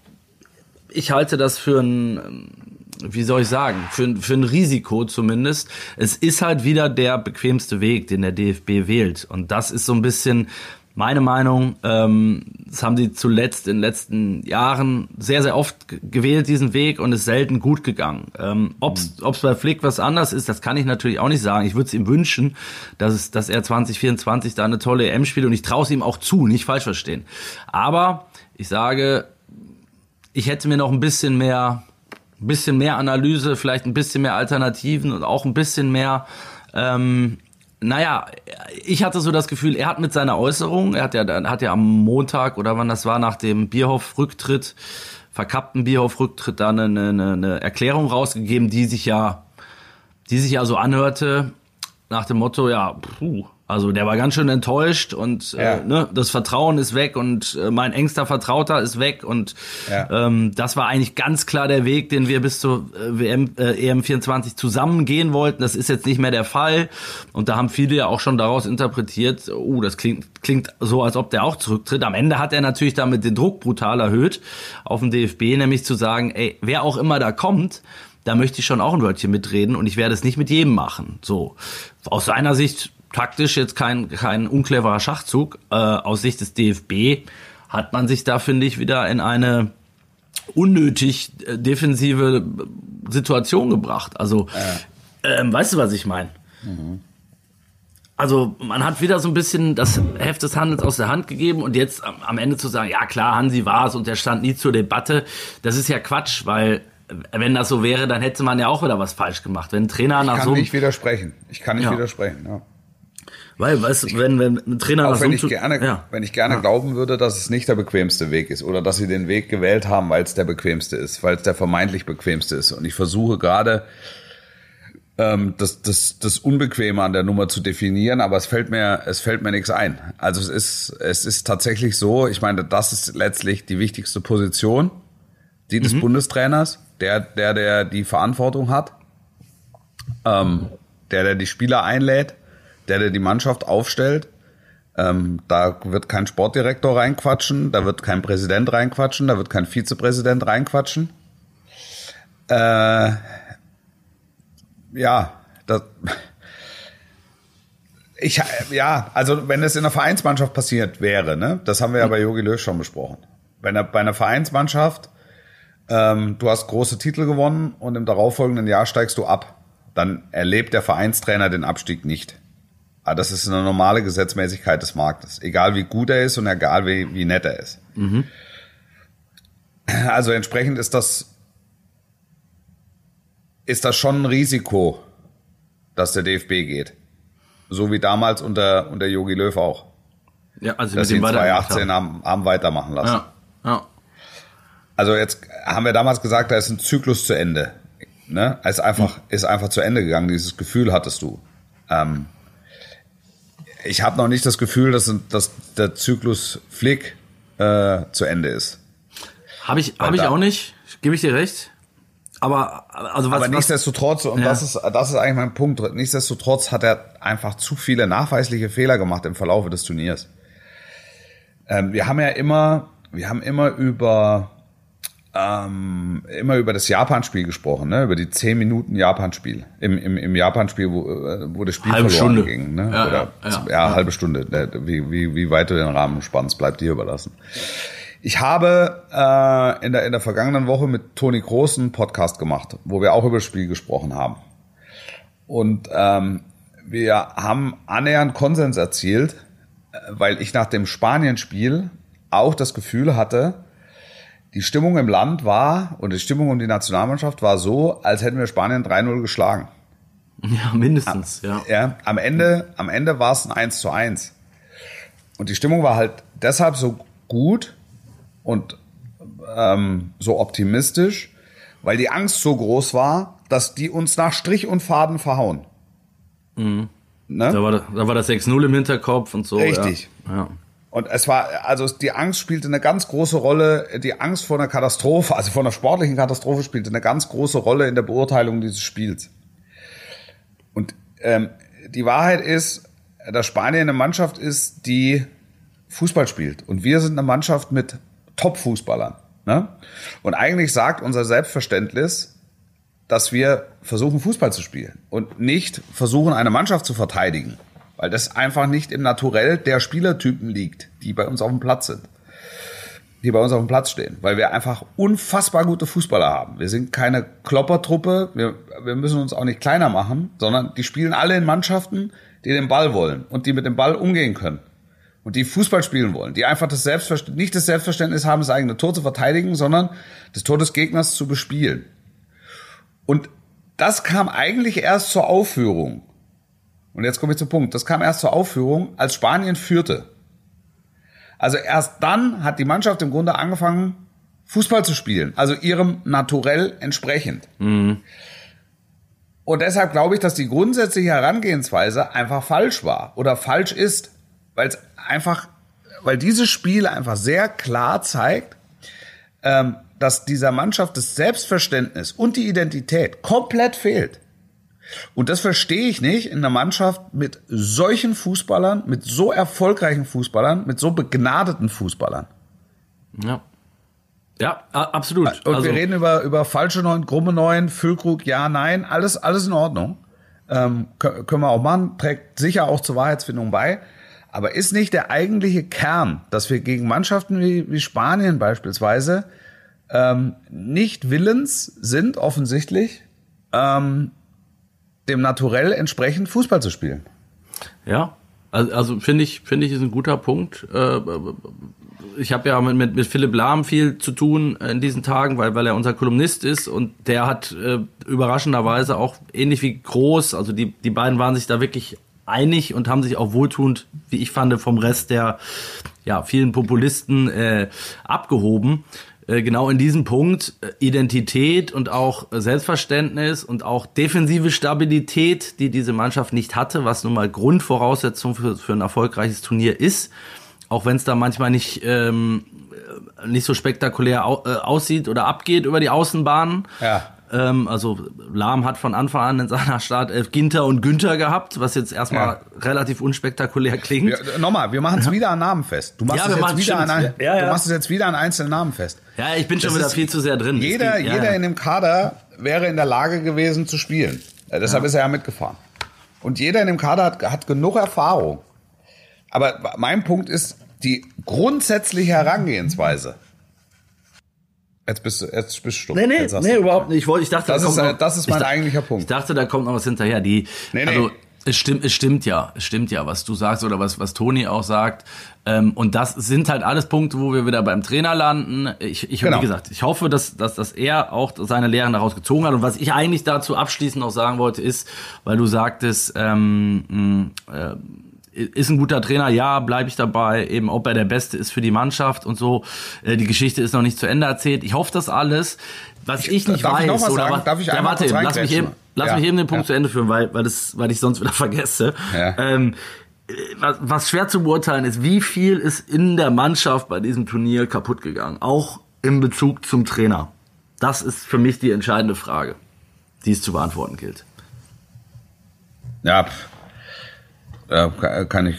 ich halte das für ein, wie soll ich sagen, für, ein- für ein Risiko zumindest. Es ist halt wieder der bequemste Weg, den der DFB wählt. Und das ist so ein bisschen meine Meinung. Ähm, das haben sie zuletzt in den letzten Jahren sehr, sehr oft gewählt, diesen Weg, und ist selten gut gegangen. Ähm, Ob es bei Flick was anders ist, das kann ich natürlich auch nicht sagen. Ich würde es ihm wünschen, dass, es, dass er 2024 da eine tolle EM spielt. Und ich traue es ihm auch zu, nicht falsch verstehen. Aber ich sage, ich hätte mir noch ein bisschen mehr ein bisschen mehr Analyse, vielleicht ein bisschen mehr Alternativen und auch ein bisschen mehr ähm, naja, ich hatte so das Gefühl, er hat mit seiner Äußerung, er hat ja, hat ja am Montag oder wann das war, nach dem Bierhoff-Rücktritt, verkappten Bierhoff-Rücktritt, da eine, eine, eine Erklärung rausgegeben, die sich ja, die sich ja so anhörte, nach dem Motto, ja, puh, also der war ganz schön enttäuscht und äh, ja. äh, ne, das Vertrauen ist weg und äh, mein engster Vertrauter ist weg und ja. ähm, das war eigentlich ganz klar der Weg, den wir bis zur äh, WM äh, EM24 zusammen gehen wollten. Das ist jetzt nicht mehr der Fall und da haben viele ja auch schon daraus interpretiert, oh, das klingt klingt so, als ob der auch zurücktritt. Am Ende hat er natürlich damit den Druck brutal erhöht auf den DFB, nämlich zu sagen, ey, wer auch immer da kommt, da möchte ich schon auch ein Wörtchen mitreden und ich werde es nicht mit jedem machen. So aus seiner Sicht taktisch jetzt kein, kein uncleverer Schachzug. Äh, aus Sicht des DFB hat man sich da, finde ich, wieder in eine unnötig äh, defensive Situation gebracht. Also, äh. ähm, weißt du, was ich meine? Mhm. Also man hat wieder so ein bisschen das Heft des Handels aus der Hand gegeben und jetzt am Ende zu sagen, ja klar, Hansi war es und der stand nie zur Debatte, das ist ja Quatsch, weil wenn das so wäre, dann hätte man ja auch wieder was falsch gemacht. Wenn ein Trainer nach so... Ich kann nicht widersprechen. Ich kann nicht ja. widersprechen, ja. Weil, weißt du, wenn, wenn ein Trainer Auch wenn ich gerne, ja. wenn ich gerne ja. glauben würde, dass es nicht der bequemste Weg ist oder dass sie den Weg gewählt haben, weil es der bequemste ist, weil es der vermeintlich bequemste ist. Und ich versuche gerade, ähm, das, das, das Unbequeme an der Nummer zu definieren, aber es fällt mir, es fällt mir nichts ein. Also es ist, es ist tatsächlich so, ich meine, das ist letztlich die wichtigste Position, die des mhm. Bundestrainers, der, der, der die Verantwortung hat, ähm, der, der die Spieler einlädt der, der die Mannschaft aufstellt. Ähm, da wird kein Sportdirektor reinquatschen, da wird kein Präsident reinquatschen, da wird kein Vizepräsident reinquatschen. Äh, ja, das, ich, ja, also wenn es in einer Vereinsmannschaft passiert wäre, ne, das haben wir ja bei Jogi Löw schon besprochen. Bei einer, bei einer Vereinsmannschaft, ähm, du hast große Titel gewonnen und im darauffolgenden Jahr steigst du ab, dann erlebt der Vereinstrainer den Abstieg nicht. Aber ah, das ist eine normale Gesetzmäßigkeit des Marktes. Egal wie gut er ist und egal wie, wie nett er ist. Mhm. Also entsprechend ist das, ist das schon ein Risiko, dass der DFB geht. So wie damals unter, unter Jogi Löw auch. Ja, also dass sie in 2018 haben. Haben, weitermachen lassen. Ja, ja. Also jetzt haben wir damals gesagt, da ist ein Zyklus zu Ende. Ne? ist einfach, ist einfach zu Ende gegangen. Dieses Gefühl hattest du. Ähm, ich habe noch nicht das Gefühl, dass, dass der Zyklus Flick äh, zu Ende ist. Habe ich, hab ich auch nicht, gebe ich dir recht. Aber, also was, Aber nichtsdestotrotz, und ja. das, ist, das ist eigentlich mein Punkt, nichtsdestotrotz hat er einfach zu viele nachweisliche Fehler gemacht im Verlaufe des Turniers. Ähm, wir haben ja immer, wir haben immer über ähm, immer über das Japan-Spiel gesprochen, ne? über die zehn Minuten Japan-Spiel. Im, im, im Japan-Spiel, wo, äh, wo das Spiel halbe verloren Stunde. ging. Ne? Ja, Oder, ja, ja, ja, halbe Stunde. Wie, wie, wie weit du den Rahmen spannst, bleibt dir überlassen. Ich habe äh, in, der, in der vergangenen Woche mit Toni Groß einen Podcast gemacht, wo wir auch über das Spiel gesprochen haben. Und ähm, wir haben annähernd Konsens erzielt, äh, weil ich nach dem Spanien-Spiel auch das Gefühl hatte, die Stimmung im Land war und die Stimmung um die Nationalmannschaft war so, als hätten wir Spanien 3-0 geschlagen. Ja, mindestens, ja. Ja, am Ende, am Ende war es ein 1 zu 1. Und die Stimmung war halt deshalb so gut und ähm, so optimistisch, weil die Angst so groß war, dass die uns nach Strich und Faden verhauen. Mhm. Ne? Da, war, da war das 6-0 im Hinterkopf und so. Richtig. Ja. ja. Und es war, also die Angst spielte eine ganz große Rolle, die Angst vor einer Katastrophe, also vor einer sportlichen Katastrophe spielte eine ganz große Rolle in der Beurteilung dieses Spiels. Und ähm, die Wahrheit ist, dass Spanien eine Mannschaft ist, die Fußball spielt. Und wir sind eine Mannschaft mit Top-Fußballern. Ne? Und eigentlich sagt unser Selbstverständnis, dass wir versuchen, Fußball zu spielen und nicht versuchen, eine Mannschaft zu verteidigen weil das einfach nicht im Naturell der Spielertypen liegt, die bei uns auf dem Platz sind. Die bei uns auf dem Platz stehen, weil wir einfach unfassbar gute Fußballer haben. Wir sind keine Kloppertruppe, wir, wir müssen uns auch nicht kleiner machen, sondern die spielen alle in Mannschaften, die den Ball wollen und die mit dem Ball umgehen können und die Fußball spielen wollen, die einfach das Selbstverständnis, nicht das Selbstverständnis haben, das eigene Tor zu verteidigen, sondern das Tor des Gegners zu bespielen. Und das kam eigentlich erst zur Aufführung. Und jetzt komme ich zum Punkt. Das kam erst zur Aufführung, als Spanien führte. Also erst dann hat die Mannschaft im Grunde angefangen, Fußball zu spielen. Also ihrem Naturell entsprechend. Mhm. Und deshalb glaube ich, dass die grundsätzliche Herangehensweise einfach falsch war oder falsch ist, weil es einfach, weil dieses Spiel einfach sehr klar zeigt, ähm, dass dieser Mannschaft das Selbstverständnis und die Identität komplett fehlt. Und das verstehe ich nicht in einer Mannschaft mit solchen Fußballern, mit so erfolgreichen Fußballern, mit so begnadeten Fußballern. Ja. Ja, absolut. Und also, wir reden über, über falsche Neun, krumme Neun, Füllkrug, ja, nein, alles, alles in Ordnung. Ähm, können wir auch machen, trägt sicher auch zur Wahrheitsfindung bei. Aber ist nicht der eigentliche Kern, dass wir gegen Mannschaften wie, wie Spanien beispielsweise ähm, nicht willens sind, offensichtlich, ähm, dem Naturell entsprechend Fußball zu spielen? Ja, also, also finde ich, finde ich, ist ein guter Punkt. Äh, ich habe ja mit, mit Philipp Lahm viel zu tun in diesen Tagen, weil, weil er unser Kolumnist ist und der hat äh, überraschenderweise auch ähnlich wie groß, also die, die beiden waren sich da wirklich einig und haben sich auch wohltuend, wie ich fand, vom Rest der ja, vielen Populisten äh, abgehoben. Äh, genau in diesem Punkt äh, Identität und auch Selbstverständnis und auch defensive Stabilität, die diese Mannschaft nicht hatte, was nun mal Grundvoraussetzung für, für ein erfolgreiches Turnier ist auch wenn es da manchmal nicht ähm, nicht so spektakulär au äh, aussieht oder abgeht über die Außenbahnen. Ja. Ähm, also Lahm hat von Anfang an in seiner Startelf Ginter und Günther gehabt, was jetzt erstmal ja. relativ unspektakulär klingt. Ja, nochmal, wir machen es wieder an Namen fest. Du machst, es jetzt wieder an ein, du machst es jetzt wieder an einzelnen Namen fest. Ja, ich bin schon das wieder viel zu sehr drin. Jeder, ging, jeder in dem Kader wäre in der Lage gewesen zu spielen. Deshalb ist er ja mitgefahren. Und jeder in dem Kader hat, hat genug Erfahrung. Aber mein Punkt ist, die grundsätzliche Herangehensweise. Jetzt bist du, jetzt bist du stumm. Nee, nee, nee, überhaupt nicht. Ich wollte, ich dachte, das, da ist, noch, das ist mein ich, eigentlicher Punkt. Ich dachte, da kommt noch was hinterher. Die, nee, nee. also, es stimmt, es stimmt ja, es stimmt ja, was du sagst oder was, was Toni auch sagt. Ähm, und das sind halt alles Punkte, wo wir wieder beim Trainer landen. Ich, ich genau. wie gesagt, ich hoffe, dass, dass, dass er auch seine Lehren daraus gezogen hat. Und was ich eigentlich dazu abschließend noch sagen wollte, ist, weil du sagtest, ähm, äh, ist ein guter Trainer, ja, bleibe ich dabei, eben ob er der Beste ist für die Mannschaft und so. Äh, die Geschichte ist noch nicht zu Ende erzählt. Ich hoffe das alles. Was ich, nicht darf weiß, ich noch was oder sagen? darf ich ja, warte eben, lass mich eben, lass ja, mich eben den Punkt ja. zu Ende führen, weil, weil, das, weil ich sonst wieder vergesse. Ja. Ähm, was, was schwer zu beurteilen ist, wie viel ist in der Mannschaft bei diesem Turnier kaputt gegangen, auch in Bezug zum Trainer. Das ist für mich die entscheidende Frage, die es zu beantworten gilt. Ja, kann ich,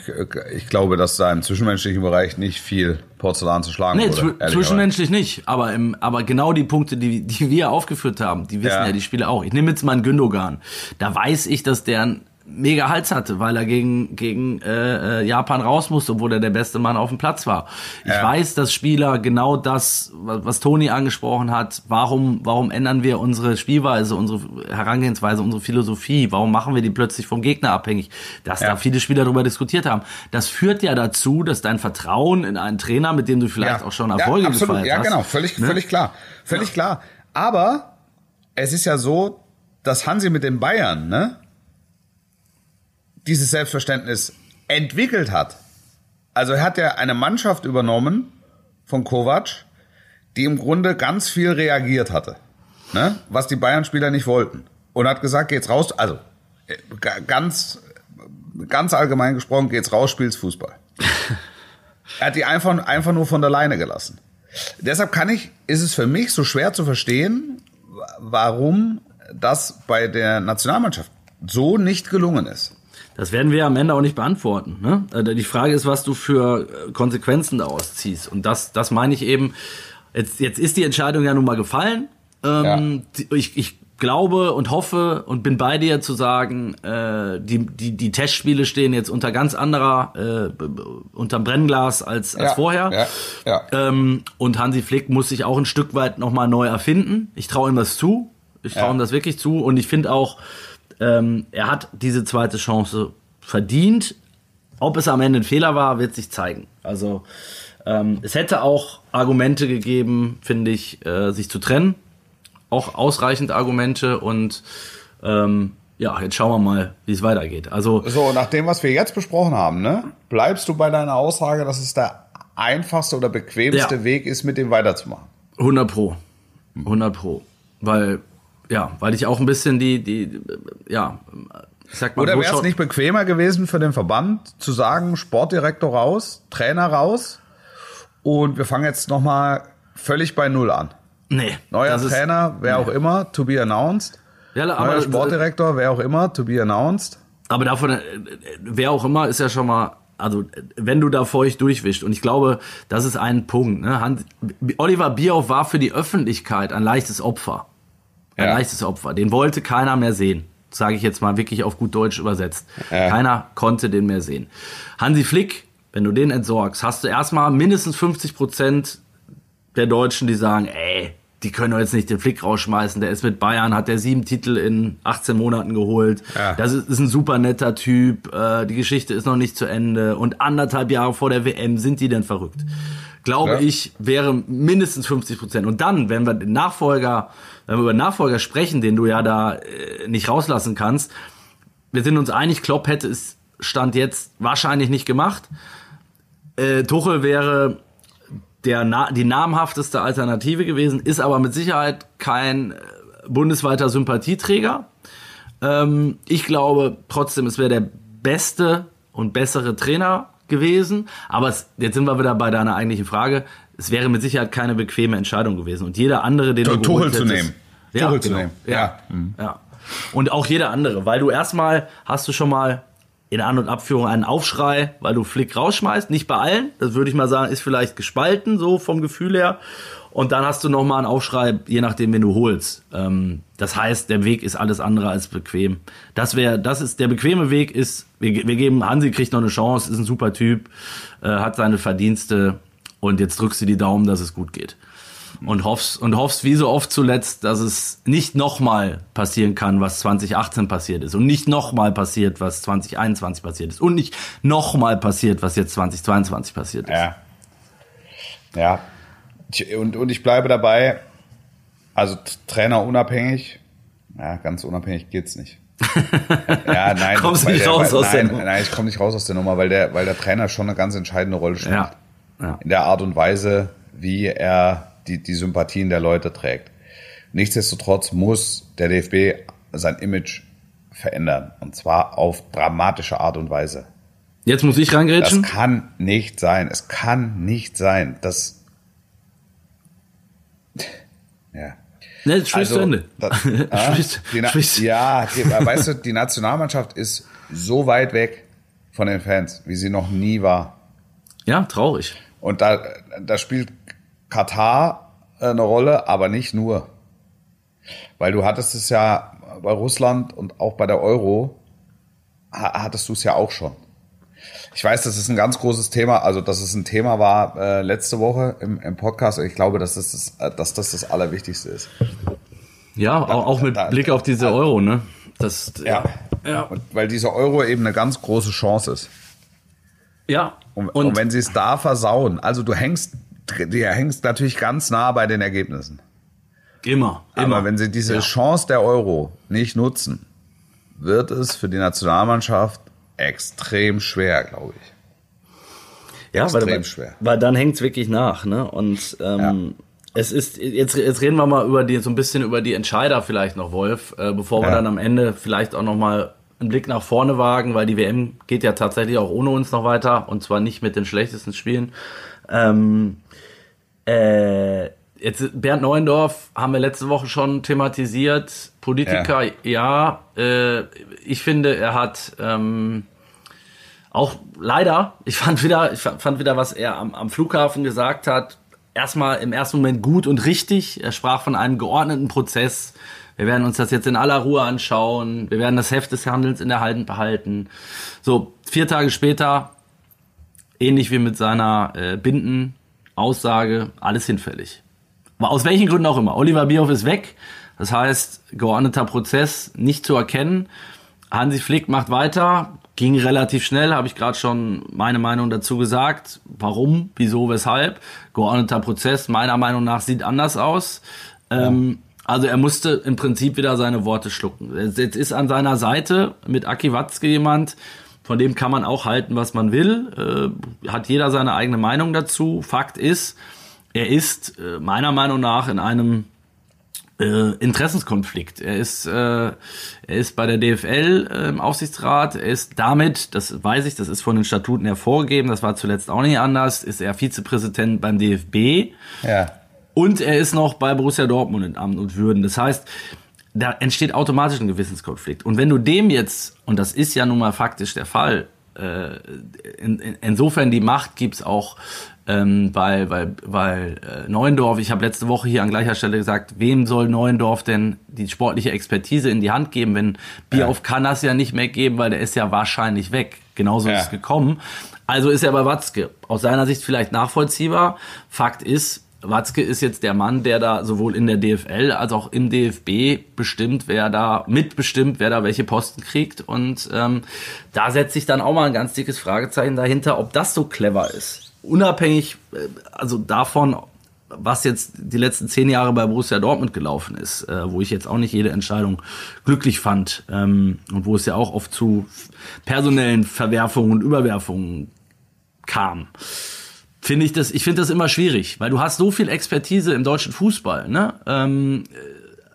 ich glaube, dass da im zwischenmenschlichen Bereich nicht viel Porzellan zu schlagen nee, wurde. Nee, zwischenmenschlich nicht. Aber, im, aber genau die Punkte, die, die wir aufgeführt haben, die wissen ja, ja die Spieler auch. Ich nehme jetzt mal einen Gündogan. Da weiß ich, dass der mega Hals hatte, weil er gegen, gegen äh, äh, Japan raus musste, obwohl er der beste Mann auf dem Platz war. Ich ja. weiß, dass Spieler genau das, was, was Toni angesprochen hat, warum, warum ändern wir unsere Spielweise, unsere Herangehensweise, unsere Philosophie, warum machen wir die plötzlich vom Gegner abhängig, dass ja. da viele Spieler darüber diskutiert haben. Das führt ja dazu, dass dein Vertrauen in einen Trainer, mit dem du vielleicht ja. auch schon Erfolge ja, absolut. gefeiert hast. Ja, genau, völlig, ne? völlig klar. Völlig klar. Aber es ist ja so, dass Hansi mit den Bayern, ne? Dieses Selbstverständnis entwickelt hat. Also er hat ja eine Mannschaft übernommen von Kovac, die im Grunde ganz viel reagiert hatte, ne? was die Bayern-Spieler nicht wollten. Und hat gesagt, geht's raus, also äh, ganz, ganz allgemein gesprochen, geht's raus, spielst Fußball. er hat die einfach, einfach nur von der Leine gelassen. Deshalb kann ich, ist es für mich so schwer zu verstehen, warum das bei der Nationalmannschaft so nicht gelungen ist. Das werden wir am Ende auch nicht beantworten. Ne? Also die Frage ist, was du für äh, Konsequenzen daraus ziehst. Und das, das meine ich eben. Jetzt, jetzt ist die Entscheidung ja nun mal gefallen. Ähm, ja. ich, ich glaube und hoffe und bin bei dir zu sagen, äh, die, die, die Testspiele stehen jetzt unter ganz anderer, äh, unterm Brennglas als, als ja, vorher. Ja, ja. Ähm, und Hansi Flick muss sich auch ein Stück weit nochmal neu erfinden. Ich traue ihm das zu. Ich traue ihm das wirklich zu. Und ich finde auch, ähm, er hat diese zweite Chance verdient. Ob es am Ende ein Fehler war, wird sich zeigen. Also ähm, es hätte auch Argumente gegeben, finde ich, äh, sich zu trennen. auch ausreichend Argumente und ähm, ja, jetzt schauen wir mal, wie es weitergeht. Also So, nach dem, was wir jetzt besprochen haben, ne, bleibst du bei deiner Aussage, dass es der einfachste oder bequemste Ja. Weg ist, mit dem weiterzumachen? 100 pro. 100 pro. Weil, ja, weil ich auch ein bisschen die, die, ja, ich sag mal, Oder wäre es nicht bequemer gewesen für den Verband zu sagen, Sportdirektor raus, Trainer raus und wir fangen jetzt nochmal völlig bei Null an. Nee. Neuer das ist- Trainer, wer auch immer, to be announced. Ja, Neuer aber, Sportdirektor, wer auch immer, to be announced. aber davon, äh, wer auch immer, ist ja schon mal, also wenn du da feucht durchwischst. Und ich glaube, das ist ein Punkt. Ne? Oliver Bierhoff war für die Öffentlichkeit ein leichtes Opfer. Ein Ja. leichtes Opfer. Den wollte keiner mehr sehen. Sage ich jetzt mal wirklich auf gut Deutsch übersetzt. Ja. Keiner konnte den mehr sehen. Hansi Flick, wenn du den entsorgst, hast du erstmal mindestens 50 Prozent der Deutschen, die sagen, ey, die können doch jetzt nicht den Flick rausschmeißen. Der ist mit Bayern, hat der sieben Titel in 18 Monaten geholt. Ja. Das ist, ist ein super netter Typ. Äh, die Geschichte ist noch nicht zu Ende. Und anderthalb Jahre vor der WM sind die denn verrückt? Glaube Ja. ich, wäre mindestens 50 Prozent. Und dann, wenn wir den Nachfolger, wenn wir über Nachfolger sprechen, den du ja da äh, nicht rauslassen kannst, wir sind uns einig, Klopp hätte es Stand jetzt wahrscheinlich nicht gemacht. Äh, Tuchel wäre der na die namhafteste Alternative gewesen, ist aber mit Sicherheit kein äh, bundesweiter Sympathieträger. Ähm, ich glaube trotzdem, es wäre der beste und bessere Trainer gewesen. Aber es, jetzt sind wir wieder bei deiner eigentlichen Frage. Es wäre mit Sicherheit keine bequeme Entscheidung gewesen. Und jeder andere, den du Tuchel zu nehmen. Ja, Tuchel zu genau. nehmen. Ja. Ja. ja. Und auch jeder andere, weil du erstmal hast du schon mal in An- und Abführung einen Aufschrei, weil du Flick rausschmeißt. Nicht bei allen, das würde ich mal sagen, ist vielleicht gespalten, so vom Gefühl her. Und dann hast du noch mal einen Aufschrei, je nachdem, wen du holst. Ähm, das heißt, der Weg ist alles andere als bequem. Das wäre, das ist der bequeme Weg. Ist, wir, wir geben Hansi kriegt noch eine Chance, ist ein super Typ, äh, hat seine Verdienste und jetzt drückst du die Daumen, dass es gut geht und hoffst, und hoffst wie so oft zuletzt, dass es nicht nochmal passieren kann, was 2018 passiert ist und nicht nochmal passiert, was 2021 passiert ist und nicht nochmal passiert, was jetzt 2022 passiert ist. Ja. Ja. Und, und ich bleibe dabei, also Trainer unabhängig, ja, ganz unabhängig geht's nicht. ja, nein. Kommst nicht der, raus weil, aus der nein, Nummer. Nein, ich komme nicht raus aus der Nummer, weil der, weil der Trainer schon eine ganz entscheidende Rolle spielt. Ja. Ja. In der Art und Weise, wie er die, die Sympathien der Leute trägt. Nichtsdestotrotz muss der DFB sein Image verändern. Und zwar auf dramatische Art und Weise. Jetzt muss ich Das reingrätschen. kann nicht sein. Es kann nicht sein, dass. Ja. Ne, sprich Also, zu Ende. das- ah, Sprich- die sprich- ja, die, weißt du, die Nationalmannschaft ist so weit weg von den Fans, wie sie noch nie war. Ja, traurig. Und da, da spielt Katar äh, eine Rolle, aber nicht nur. Weil du hattest es ja bei Russland und auch bei der Euro, ha- hattest du es ja auch schon. Ich weiß, das ist ein ganz großes Thema, also dass es ein Thema war äh, letzte Woche im, im Podcast. Ich glaube, dass das, das, äh, dass das das Allerwichtigste ist. Ja, auch, auch mit da- Blick auf diese Euro, ne? Das, Ja. ja. Und weil dieser Euro eben eine ganz große Chance ist. ja. Und, und, wenn sie es da versauen, also du hängst, du hängst natürlich ganz nah bei den Ergebnissen. immer, immer. Aber wenn sie diese Ja. Chance der Euro nicht nutzen, wird es für die Nationalmannschaft extrem schwer, glaube ich. Ja, Extrem weil, schwer. Weil dann hängt's wirklich nach, ne? Und ähm, es ist jetzt jetzt reden wir mal über die so ein bisschen über die Entscheider vielleicht noch, Wolf, äh, bevor wir Ja. dann am Ende vielleicht auch noch mal einen Blick nach vorne wagen, weil die WM geht ja tatsächlich auch ohne uns noch weiter und zwar nicht mit den schlechtesten Spielen. Ähm, äh, jetzt Bernd Neuendorf haben wir letzte Woche schon thematisiert. Politiker, ja, äh, ich finde, er hat ähm, auch leider, ich fand wieder, ich fand wieder, was er am, am Flughafen gesagt hat, erstmal im ersten Moment gut und richtig. Er sprach von einem geordneten Prozess. Wir werden uns das jetzt in aller Ruhe anschauen. Wir werden das Heft des Handelns in der Hand behalten. So, vier Tage später, ähnlich wie mit seiner äh, Binden-Aussage, alles hinfällig. Aber Aus welchen Gründen auch immer. Oliver Bierhoff ist weg. Das heißt, geordneter Prozess nicht zu erkennen. Hansi Flick macht weiter. Ging relativ schnell, habe ich gerade schon meine Meinung dazu gesagt. Warum, wieso, weshalb? Geordneter Prozess, meiner Meinung nach, sieht anders aus. Ähm, Also er musste im Prinzip wieder seine Worte schlucken. Jetzt ist an seiner Seite mit Aki Watzke jemand, von dem kann man auch halten, was man will. Äh, hat jeder seine eigene Meinung dazu. Fakt ist, er ist äh, meiner Meinung nach in einem äh, Interessenskonflikt. Er ist, äh, er ist bei der DFL äh, im Aufsichtsrat. Er ist damit, das weiß ich, das ist von den Statuten hervorgegeben, das war zuletzt auch nicht anders, ist er Vizepräsident beim DFB. Ja. Und er ist noch bei Borussia Dortmund in Amt und Würden. Das heißt, da entsteht automatisch ein Gewissenskonflikt. Und wenn du dem jetzt, und das ist ja nun mal faktisch der Fall, äh, in, in, insofern die Macht gibt's auch ähm, weil, weil, weil äh, Neuendorf, ich habe letzte Woche hier an gleicher Stelle gesagt, wem soll Neuendorf denn die sportliche Expertise in die Hand geben, wenn Bierhoff ja. kann das ja nicht mehr geben, weil der ist ja wahrscheinlich weg. Genauso ja. ist es gekommen. Also ist er bei Watzke. Aus seiner Sicht vielleicht nachvollziehbar. Fakt ist, Watzke ist jetzt der Mann, der da sowohl in der DFL als auch im DFB bestimmt, wer da mitbestimmt, wer da welche Posten kriegt. Und ähm, da setzt sich dann auch mal ein ganz dickes Fragezeichen dahinter, ob das so clever ist. Unabhängig äh, also davon, was jetzt die letzten zehn Jahre bei Borussia Dortmund gelaufen ist, äh, wo ich jetzt auch nicht jede Entscheidung glücklich fand ähm, und wo es ja auch oft zu personellen Verwerfungen und Überwerfungen kam finde ich das, ich finde das immer schwierig, weil du hast so viel Expertise im deutschen Fußball, ne? Ähm,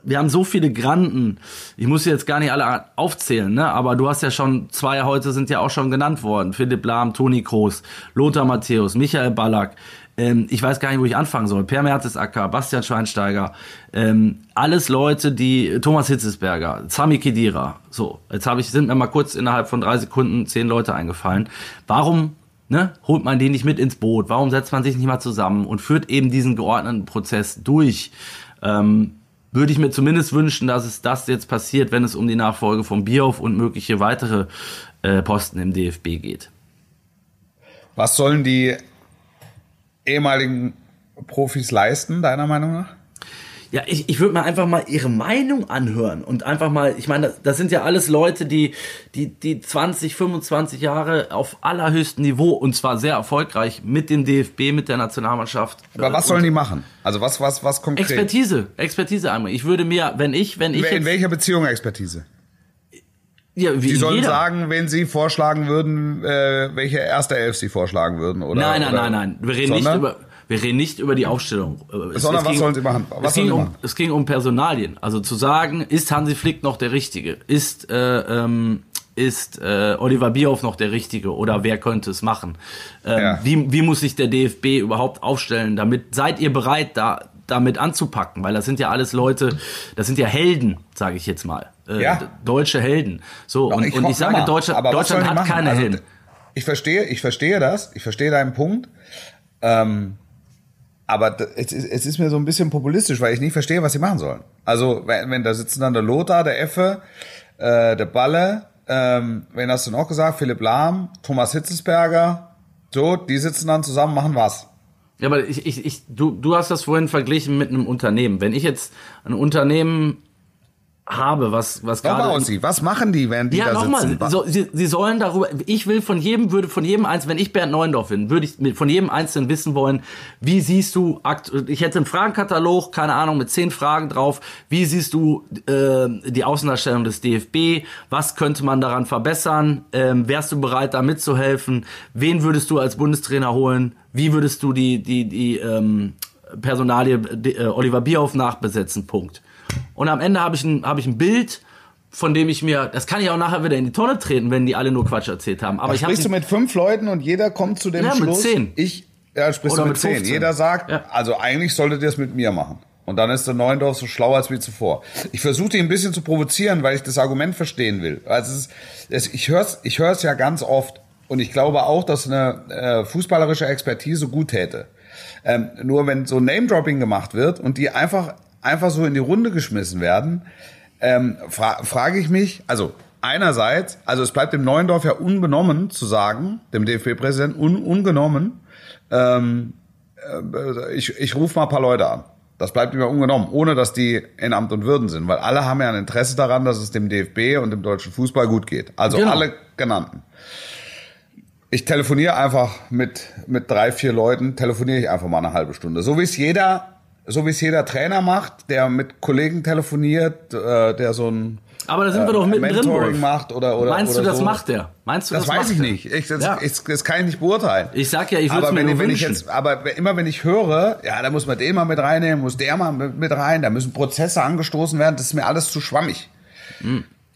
wir haben so viele Granden. Ich muss jetzt gar nicht alle aufzählen, ne? Aber du hast ja schon zwei heute sind ja auch schon genannt worden: Philipp Lahm, Toni Kroos, Lothar Matthäus, Michael Ballack. Ähm, ich weiß gar nicht, wo ich anfangen soll. Per Mertesacker, Bastian Schweinsteiger, ähm, alles Leute, die Thomas Hitzesberger, Sami Kedira. So, jetzt habe ich sind mir mal kurz innerhalb von drei Sekunden zehn Leute eingefallen. Warum ne, holt man den nicht mit ins Boot? Warum setzt man sich nicht mal zusammen und führt eben diesen geordneten Prozess durch? Ähm, würde ich mir zumindest wünschen, dass es das jetzt passiert, wenn es um die Nachfolge von Bierhoff und mögliche weitere äh, Posten im DFB geht. Was sollen die ehemaligen Profis leisten, deiner Meinung nach? Ja, ich, ich würde mir einfach mal ihre Meinung anhören und einfach mal, ich meine, das, das sind ja alles Leute, die, die, die 20, 25 Jahre auf allerhöchstem Niveau und zwar sehr erfolgreich mit dem DFB, mit der Nationalmannschaft. Aber was sollen die machen? Also was, was, was konkret? Expertise, Expertise einmal. Ich würde mir, wenn ich, wenn ich. In welcher Beziehung Expertise? Ja, wie Sie sollen jeder. sagen, wenn Sie vorschlagen würden, äh, welche erste Elf Sie vorschlagen würden, oder? Nein, nein, oder nein, nein. Wir reden Sondern? nicht über wir reden nicht über die Aufstellung. Es, Sondern es was sollen sie machen? Was es, ging um, es ging um Personalien. Also zu sagen, ist Hansi Flick noch der Richtige? Ist, äh, ähm, ist äh, Oliver Bierhoff noch der Richtige? Oder wer könnte es machen? Ähm, ja. wie, wie muss sich der DFB überhaupt aufstellen? Damit seid ihr bereit, da damit anzupacken? Weil das sind ja alles Leute, das sind ja Helden, sage ich jetzt mal. Äh, ja. Deutsche Helden. So, und ich, und ich sage, Deutschland, Deutschland hat keine also, Helden. Ich verstehe, ich verstehe das, ich verstehe deinen Punkt. Ähm, aber es ist, es ist mir so ein bisschen populistisch, weil ich nicht verstehe, was sie machen sollen. Also, wenn, wenn da sitzen dann der Lothar, der Effe, äh, der Balle, ähm, wen hast du noch gesagt? Philipp Lahm, Thomas Hitzelsberger, so, die sitzen dann zusammen, machen was. Ja, aber ich, ich, ich, du, du hast das vorhin verglichen mit einem Unternehmen. Wenn ich jetzt ein Unternehmen habe, was was gerade sie. Was machen die, wenn die ja, da sitzen? Ja, so, sie, sie sollen darüber. Ich will von jedem würde von jedem einzelnen, wenn ich Bernd Neuendorf bin, würde ich von jedem einzelnen wissen wollen, wie siehst du? Ich hätte einen Fragenkatalog, keine Ahnung, mit zehn Fragen drauf. Wie siehst du äh, die Außendarstellung des DFB? Was könnte man daran verbessern? Ähm, wärst du bereit, da mitzuhelfen? Wen würdest du als Bundestrainer holen? Wie würdest du die die die ähm, Personalie äh, Oliver Bierhoff nachbesetzen? Punkt. Und am Ende habe ich, ein, hab ich ein Bild, von dem ich mir, das kann ich auch nachher wieder in die Tonne treten, wenn die alle nur Quatsch erzählt haben. Aber da ich sprichst du mit fünf Leuten und jeder kommt zu dem ja, Schluss. Mit zehn. Ich, ja, sprichst Oder du mit, mit zehn. Jeder sagt, ja. also eigentlich solltet ihr es mit mir machen. Und dann ist der Neuendorf so schlau als wie zuvor. Ich versuche ihn ein bisschen zu provozieren, weil ich das Argument verstehen will. Also es ist, es, ich höre es ich hör's ja ganz oft. Und ich glaube auch, dass eine äh, fußballerische Expertise gut täte. Ähm, nur wenn so Name-Dropping gemacht wird und die einfach einfach so in die Runde geschmissen werden, ähm, fra frage ich mich, also einerseits, also es bleibt dem Neuendorf ja unbenommen zu sagen, dem DFB-Präsidenten un ungenommen, ähm, äh, ich, ich rufe mal ein paar Leute an. Das bleibt ihm ja ungenommen, ohne dass die in Amt und Würden sind, weil alle haben ja ein Interesse daran, dass es dem DFB und dem deutschen Fußball gut geht. Also genau. alle genannten. Ich telefoniere einfach mit, mit drei, vier Leuten, telefoniere ich einfach mal eine halbe Stunde. So wie es jeder so wie es jeder Trainer macht, der mit Kollegen telefoniert, äh, der so ein Aber da sind wir doch mittendrin. Mentoring macht oder oder Meinst oder du, das so. macht der? Meinst du, Das, das, weiß macht ich nicht. Ich, das, Ja. ich, das kann ich nicht beurteilen. Ich sag ja, ich würde mir wenn, wenn ich jetzt, aber immer wenn ich höre, ja, da muss man den mal mit reinnehmen, muss der mal mit, mit rein, da müssen Prozesse angestoßen werden, das ist mir alles zu schwammig.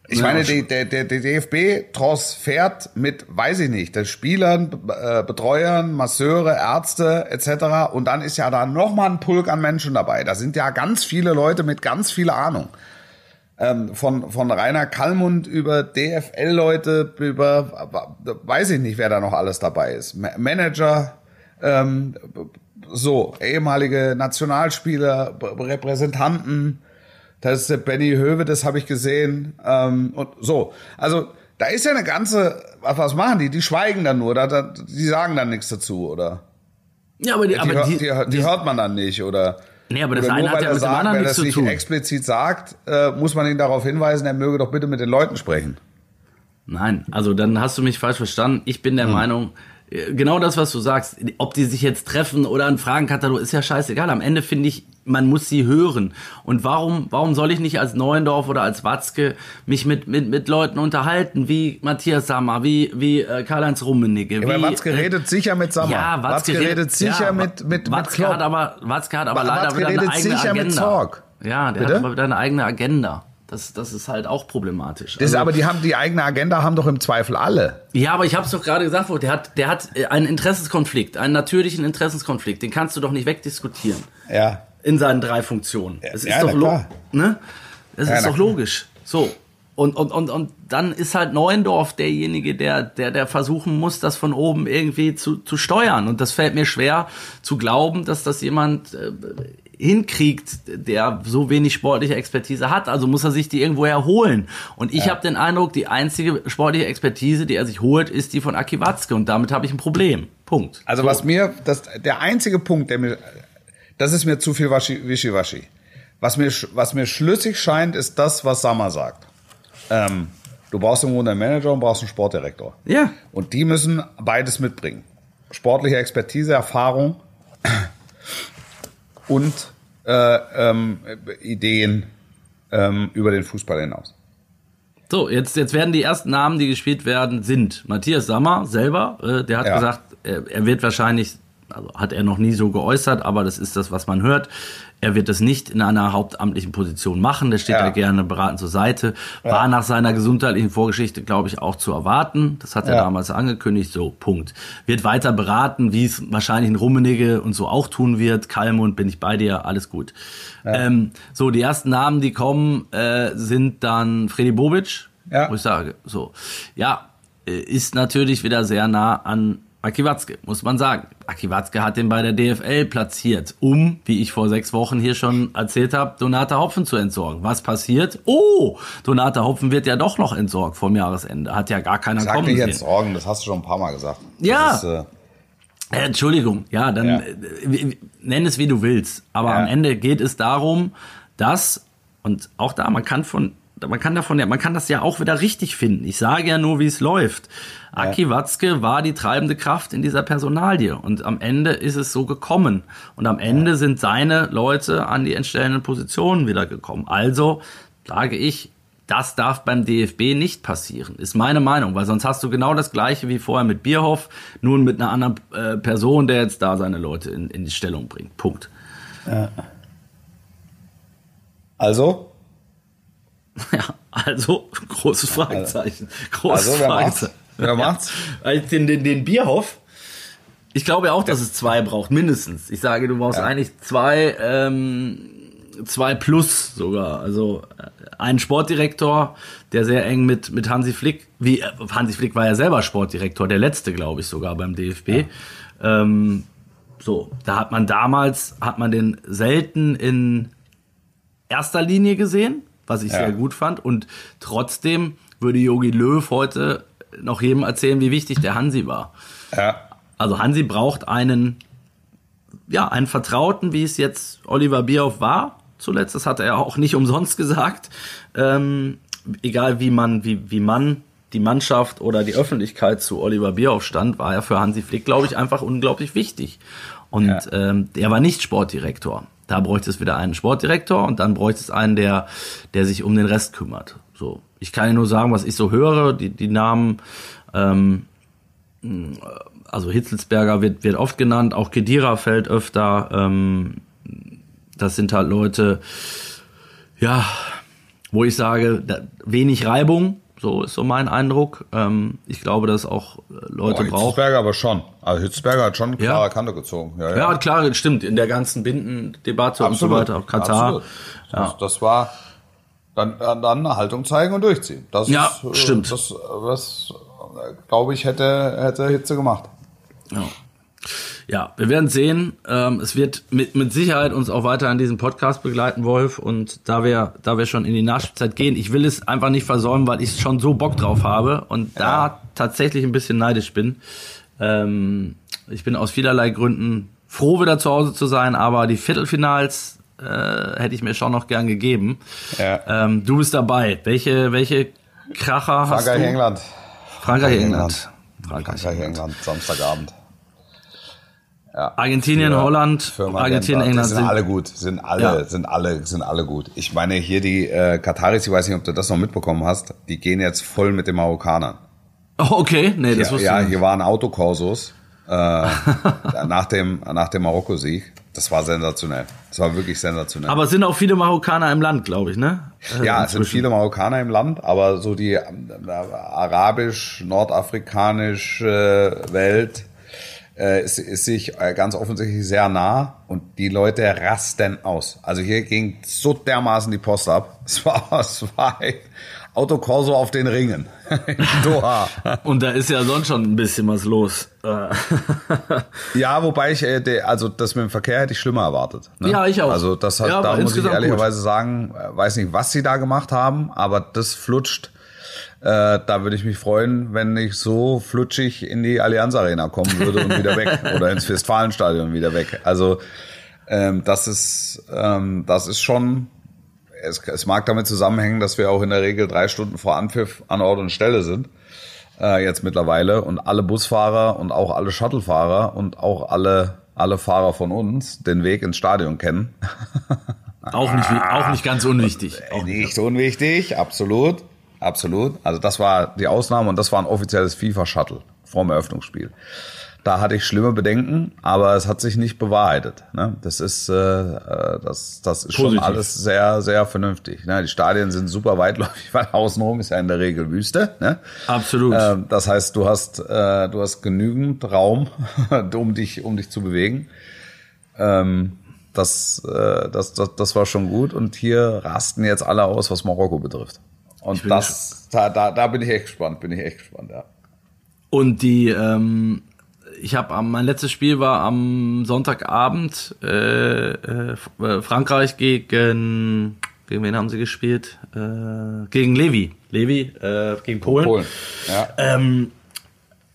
Ich Ja, meine, der, der, der DFB transfert mit, weiß ich nicht, den Spielern, äh, Betreuern, Masseure, Ärzte etc. Und dann ist ja da nochmal ein Pulk an Menschen dabei. Da sind ja ganz viele Leute mit ganz viel Ahnung. Ähm, von, von Rainer Kallmund über DFL-Leute, über, weiß ich nicht, wer da noch alles dabei ist. Ma- Manager, ähm, so, ehemalige Nationalspieler, Repräsentanten, das ist der Benny Höwe, das habe ich gesehen. Ähm, und so. Also, da ist ja eine ganze, was machen die? Die schweigen dann nur, da, da, die sagen dann nichts dazu, oder? Ja, aber die, Die, aber hör- die, die, die, hört man dann nicht, oder? Nee, aber das oder eine nur hat ja mit dem sagt, anderen wenn er nichts es zu nicht tun. explizit sagt, äh, muss man ihn darauf hinweisen, er möge doch bitte mit den Leuten sprechen. Nein, also dann hast du mich falsch verstanden. Ich bin Hm. der Meinung, äh, genau das, was du sagst, ob die sich jetzt treffen oder ein Fragenkatalog, ist ja scheißegal. Am Ende finde ich, man muss sie hören. Und warum, warum soll ich nicht als Neuendorf oder als Watzke mich mit, mit, mit Leuten unterhalten, wie Matthias Sammer, wie, wie äh, Karl-Heinz Rummenigge, Ja, wie, Watzke äh, redet sicher mit Sammer. Ja, Watzke, redet sicher ja, mit, mit, Watzke mit hat Klopp. aber, Watzke hat aber Wa- leider Watzke wieder eine redet eigene sicher mit Agenda. Zorg. Ja, der Bitte? hat aber wieder eine eigene Agenda. Das, das ist halt auch problematisch. Das, Also- aber die haben die eigene Agenda haben doch im Zweifel alle. ja, aber ich habe es doch gerade gesagt, der hat, der hat äh, einen Interessenskonflikt, einen natürlichen Interessenskonflikt. Den kannst du doch nicht wegdiskutieren Ja. In seinen drei Funktionen. Es ist ja, doch na lo ne? Es Ja, ist doch logisch. So. Und, und, und, und dann ist halt Neuendorf derjenige, der, der, der versuchen muss, das von oben irgendwie zu, zu steuern. Und das fällt mir schwer zu glauben, dass das jemand äh, hinkriegt, der so wenig sportliche Expertise hat. Also muss er sich die irgendwo erholen. Und ich habe den Eindruck, die einzige sportliche Expertise, die er sich holt, ist die von Aki Watzke. Und damit habe ich ein Problem. Punkt. Also was mir, das, der einzige Punkt, der mir, das ist mir zu viel Waschi- Wischiwaschi. Was mir, was mir schlüssig scheint, ist das, was Sammer sagt. Ähm, du brauchst im Grunde einen Manager und brauchst einen Sportdirektor. Ja. Und die müssen beides mitbringen. Sportliche Expertise, Erfahrung und äh, ähm, Ideen ähm, über den Fußball hinaus. So, jetzt, jetzt werden die ersten Namen, die gespielt werden, sind Matthias Sammer selber. Äh, der hat Ja. gesagt, er, er wird wahrscheinlich, also hat er noch nie so geäußert, aber das ist das, was man hört. Er wird das nicht in einer hauptamtlichen Position machen. Der steht Ja. da gerne beratend zur Seite. War nach seiner gesundheitlichen Vorgeschichte, glaube ich, auch zu erwarten. Das hat er Ja. damals angekündigt. So, Punkt. Wird weiter beraten, wie es wahrscheinlich ein Rummenigge und so auch tun wird. Kalmund, bin ich bei dir, alles gut. Ähm, so, die ersten Namen, die kommen, äh, sind dann Freddy Bobic, Ja. wo ich sage, so, ja, äh, ist natürlich wieder sehr nah an Aki Watzke, muss man sagen. Aki Watzke hat den bei der DFL platziert, um, wie ich vor sechs Wochen hier schon erzählt habe, Donata Hopfen zu entsorgen. Was passiert? Oh, Donata Hopfen wird ja doch noch entsorgt vom Jahresende. Hat ja gar keiner Sag kommen nicht sehen. jetzt Sorgen, das hast du schon ein paar Mal gesagt. Ja. Ist, äh, Äh, Entschuldigung, ja, dann Ja. äh, nenn es wie du willst. Aber Ja. am Ende geht es darum, dass, und auch da, man kann von, man kann davon ja, man kann das ja auch wieder richtig finden. Ich sage ja nur, wie es läuft. Aki Watzke war die treibende Kraft in dieser Personalie. Und am Ende ist es so gekommen. Und am Ende sind seine Leute an die entstellenden Positionen wieder gekommen. Also sage ich, das darf beim DFB nicht passieren, ist meine Meinung, weil sonst hast du genau das gleiche wie vorher mit Bierhoff, nun mit einer anderen äh, Person, der jetzt da seine Leute in, in die Stellung bringt. Punkt. also, Ja, also großes Fragezeichen. Großes also wer macht's? Fragezeichen. Wer macht's? Weil Den, den, den Bierhoff, ich glaube ja auch, dass es zwei braucht, mindestens. Ich sage, du brauchst eigentlich zwei, ähm, zwei plus sogar. Also äh, einen Sportdirektor, der sehr eng mit, mit Hansi Flick, wie äh, Hansi Flick war ja selber Sportdirektor, der letzte, glaube ich, sogar beim DFB. Ähm, so, da hat man damals, hat man den selten in erster Linie gesehen, was ich Ja. sehr gut fand. Und trotzdem würde Yogi Löw heute noch jedem erzählen, wie wichtig der Hansi war. Ja. Also Hansi braucht einen, ja, einen Vertrauten, wie es jetzt Oliver Bierhoff war zuletzt. Das hat er auch nicht umsonst gesagt. Ähm, egal wie man, wie, wie man die Mannschaft oder die Öffentlichkeit zu Oliver Bierhoff stand, war er für Hansi Flick, glaube ich, einfach unglaublich wichtig. Und Ja. ähm, er war nicht Sportdirektor. Da bräuchte es wieder einen Sportdirektor und dann bräuchte es einen, der, der sich um den Rest kümmert. So, ich kann ja nur sagen, was ich so höre. Die, die Namen, ähm, also Hitzelsberger wird, wird oft genannt, auch Kedira fällt öfter. Ähm, das sind halt Leute, ja, wo ich sage, da, wenig Reibung, so ist so mein Eindruck. Ähm, ich glaube, dass auch Leute Boah, brauchen. Hitzelsberger aber schon. Also Hitzelsberger hat schon eine klare Ja. Kante gezogen. Ja, Ja, klar, stimmt. In der ganzen Bindendebatte und so weiter, auch Katar. Absolut. Das, war dann, dann eine Haltung zeigen und durchziehen. Das Ja, ist, äh, stimmt. Das, das äh, glaube ich, hätte, hätte Hitze gemacht. Ja. Ja, wir werden sehen. Ähm, es wird mit, mit Sicherheit uns auch weiter an diesem Podcast begleiten, Wolf. Und da wir, da wir schon in die Nachspielzeit gehen, ich will es einfach nicht versäumen, weil ich schon so Bock drauf habe und da tatsächlich ein bisschen neidisch bin. Ähm, ich bin aus vielerlei Gründen froh, wieder zu Hause zu sein, aber die Viertelfinals äh, hätte ich mir schon noch gern gegeben. Ja. Ähm, du bist dabei. Welche, welche Kracher hast Frankreich, du? England. Frankreich, England. England. Frankreich, Frankreich, England. England, Samstagabend. Ja. Argentinien, Für- Holland, Argentinien, Magenta. England Die sind, sind- alle gut, sind alle, Ja. sind alle, sind alle gut. Ich meine hier die äh, Kataris, ich weiß nicht, ob du das noch mitbekommen hast, die gehen jetzt voll mit den Marokkanern. Oh, okay, nee, das Ja, wusste ja ich nicht. hier waren Autokorsos äh, nach dem nach dem Marokko-Sieg. Das war sensationell. Das war wirklich sensationell. Aber es sind auch viele Marokkaner im Land, glaube ich, ne? Äh, ja, es sind viele Marokkaner im Land, aber so die äh, arabisch, nordafrikanische Welt äh, ist, ist sich äh, ganz offensichtlich sehr nah und die Leute rasten aus. Also hier ging so dermaßen die Post ab. Es war, es war Autokorso auf den Ringen in Doha. Und da ist ja sonst schon ein bisschen was los. Äh, Ja, wobei ich, äh, also das mit dem Verkehr hätte ich schlimmer erwartet. Ne? Ja, ich auch. Also das hat, Ja, da muss ich ehrlicherweise sagen, äh, weiß nicht, was sie da gemacht haben, aber das flutscht. Äh, da würde ich mich freuen, wenn ich so flutschig in die Allianz Arena kommen würde und wieder weg oder ins Westfalenstadion wieder weg. Also ähm, das ist, ähm, das ist schon. Es, es mag damit zusammenhängen, dass wir auch in der Regel drei Stunden vor Anpfiff an Ort und Stelle sind äh, jetzt mittlerweile und alle Busfahrer und auch alle Shuttlefahrer und auch alle alle Fahrer von uns den Weg ins Stadion kennen. auch, nicht, auch nicht ganz unwichtig. Auch Nicht unwichtig, absolut, absolut. Also das war die Ausnahme und das war ein offizielles FIFA-Shuttle vorm Eröffnungsspiel. Da hatte ich schlimme Bedenken, aber es hat sich nicht bewahrheitet. Ne? Das ist, äh, äh, das, das ist schon alles sehr, sehr vernünftig. Ne? Die Stadien sind super weitläufig, weil außenrum ist ja in der Regel Wüste. Ne? Absolut. Ähm, das heißt, du hast, äh, du hast genügend Raum, um dich, um dich zu bewegen. Ähm, das, äh, das, das, das war schon gut. Und hier rasten jetzt alle aus, was Marokko betrifft. Und das, da, da, da bin ich echt gespannt, bin ich echt gespannt, ja. Und die, ähm, ich habe mein letztes Spiel war am Sonntagabend äh, äh, Frankreich gegen gegen wen haben sie gespielt? Äh, gegen Levi. Levi äh, gegen Polen. Polen. Ja. Ähm,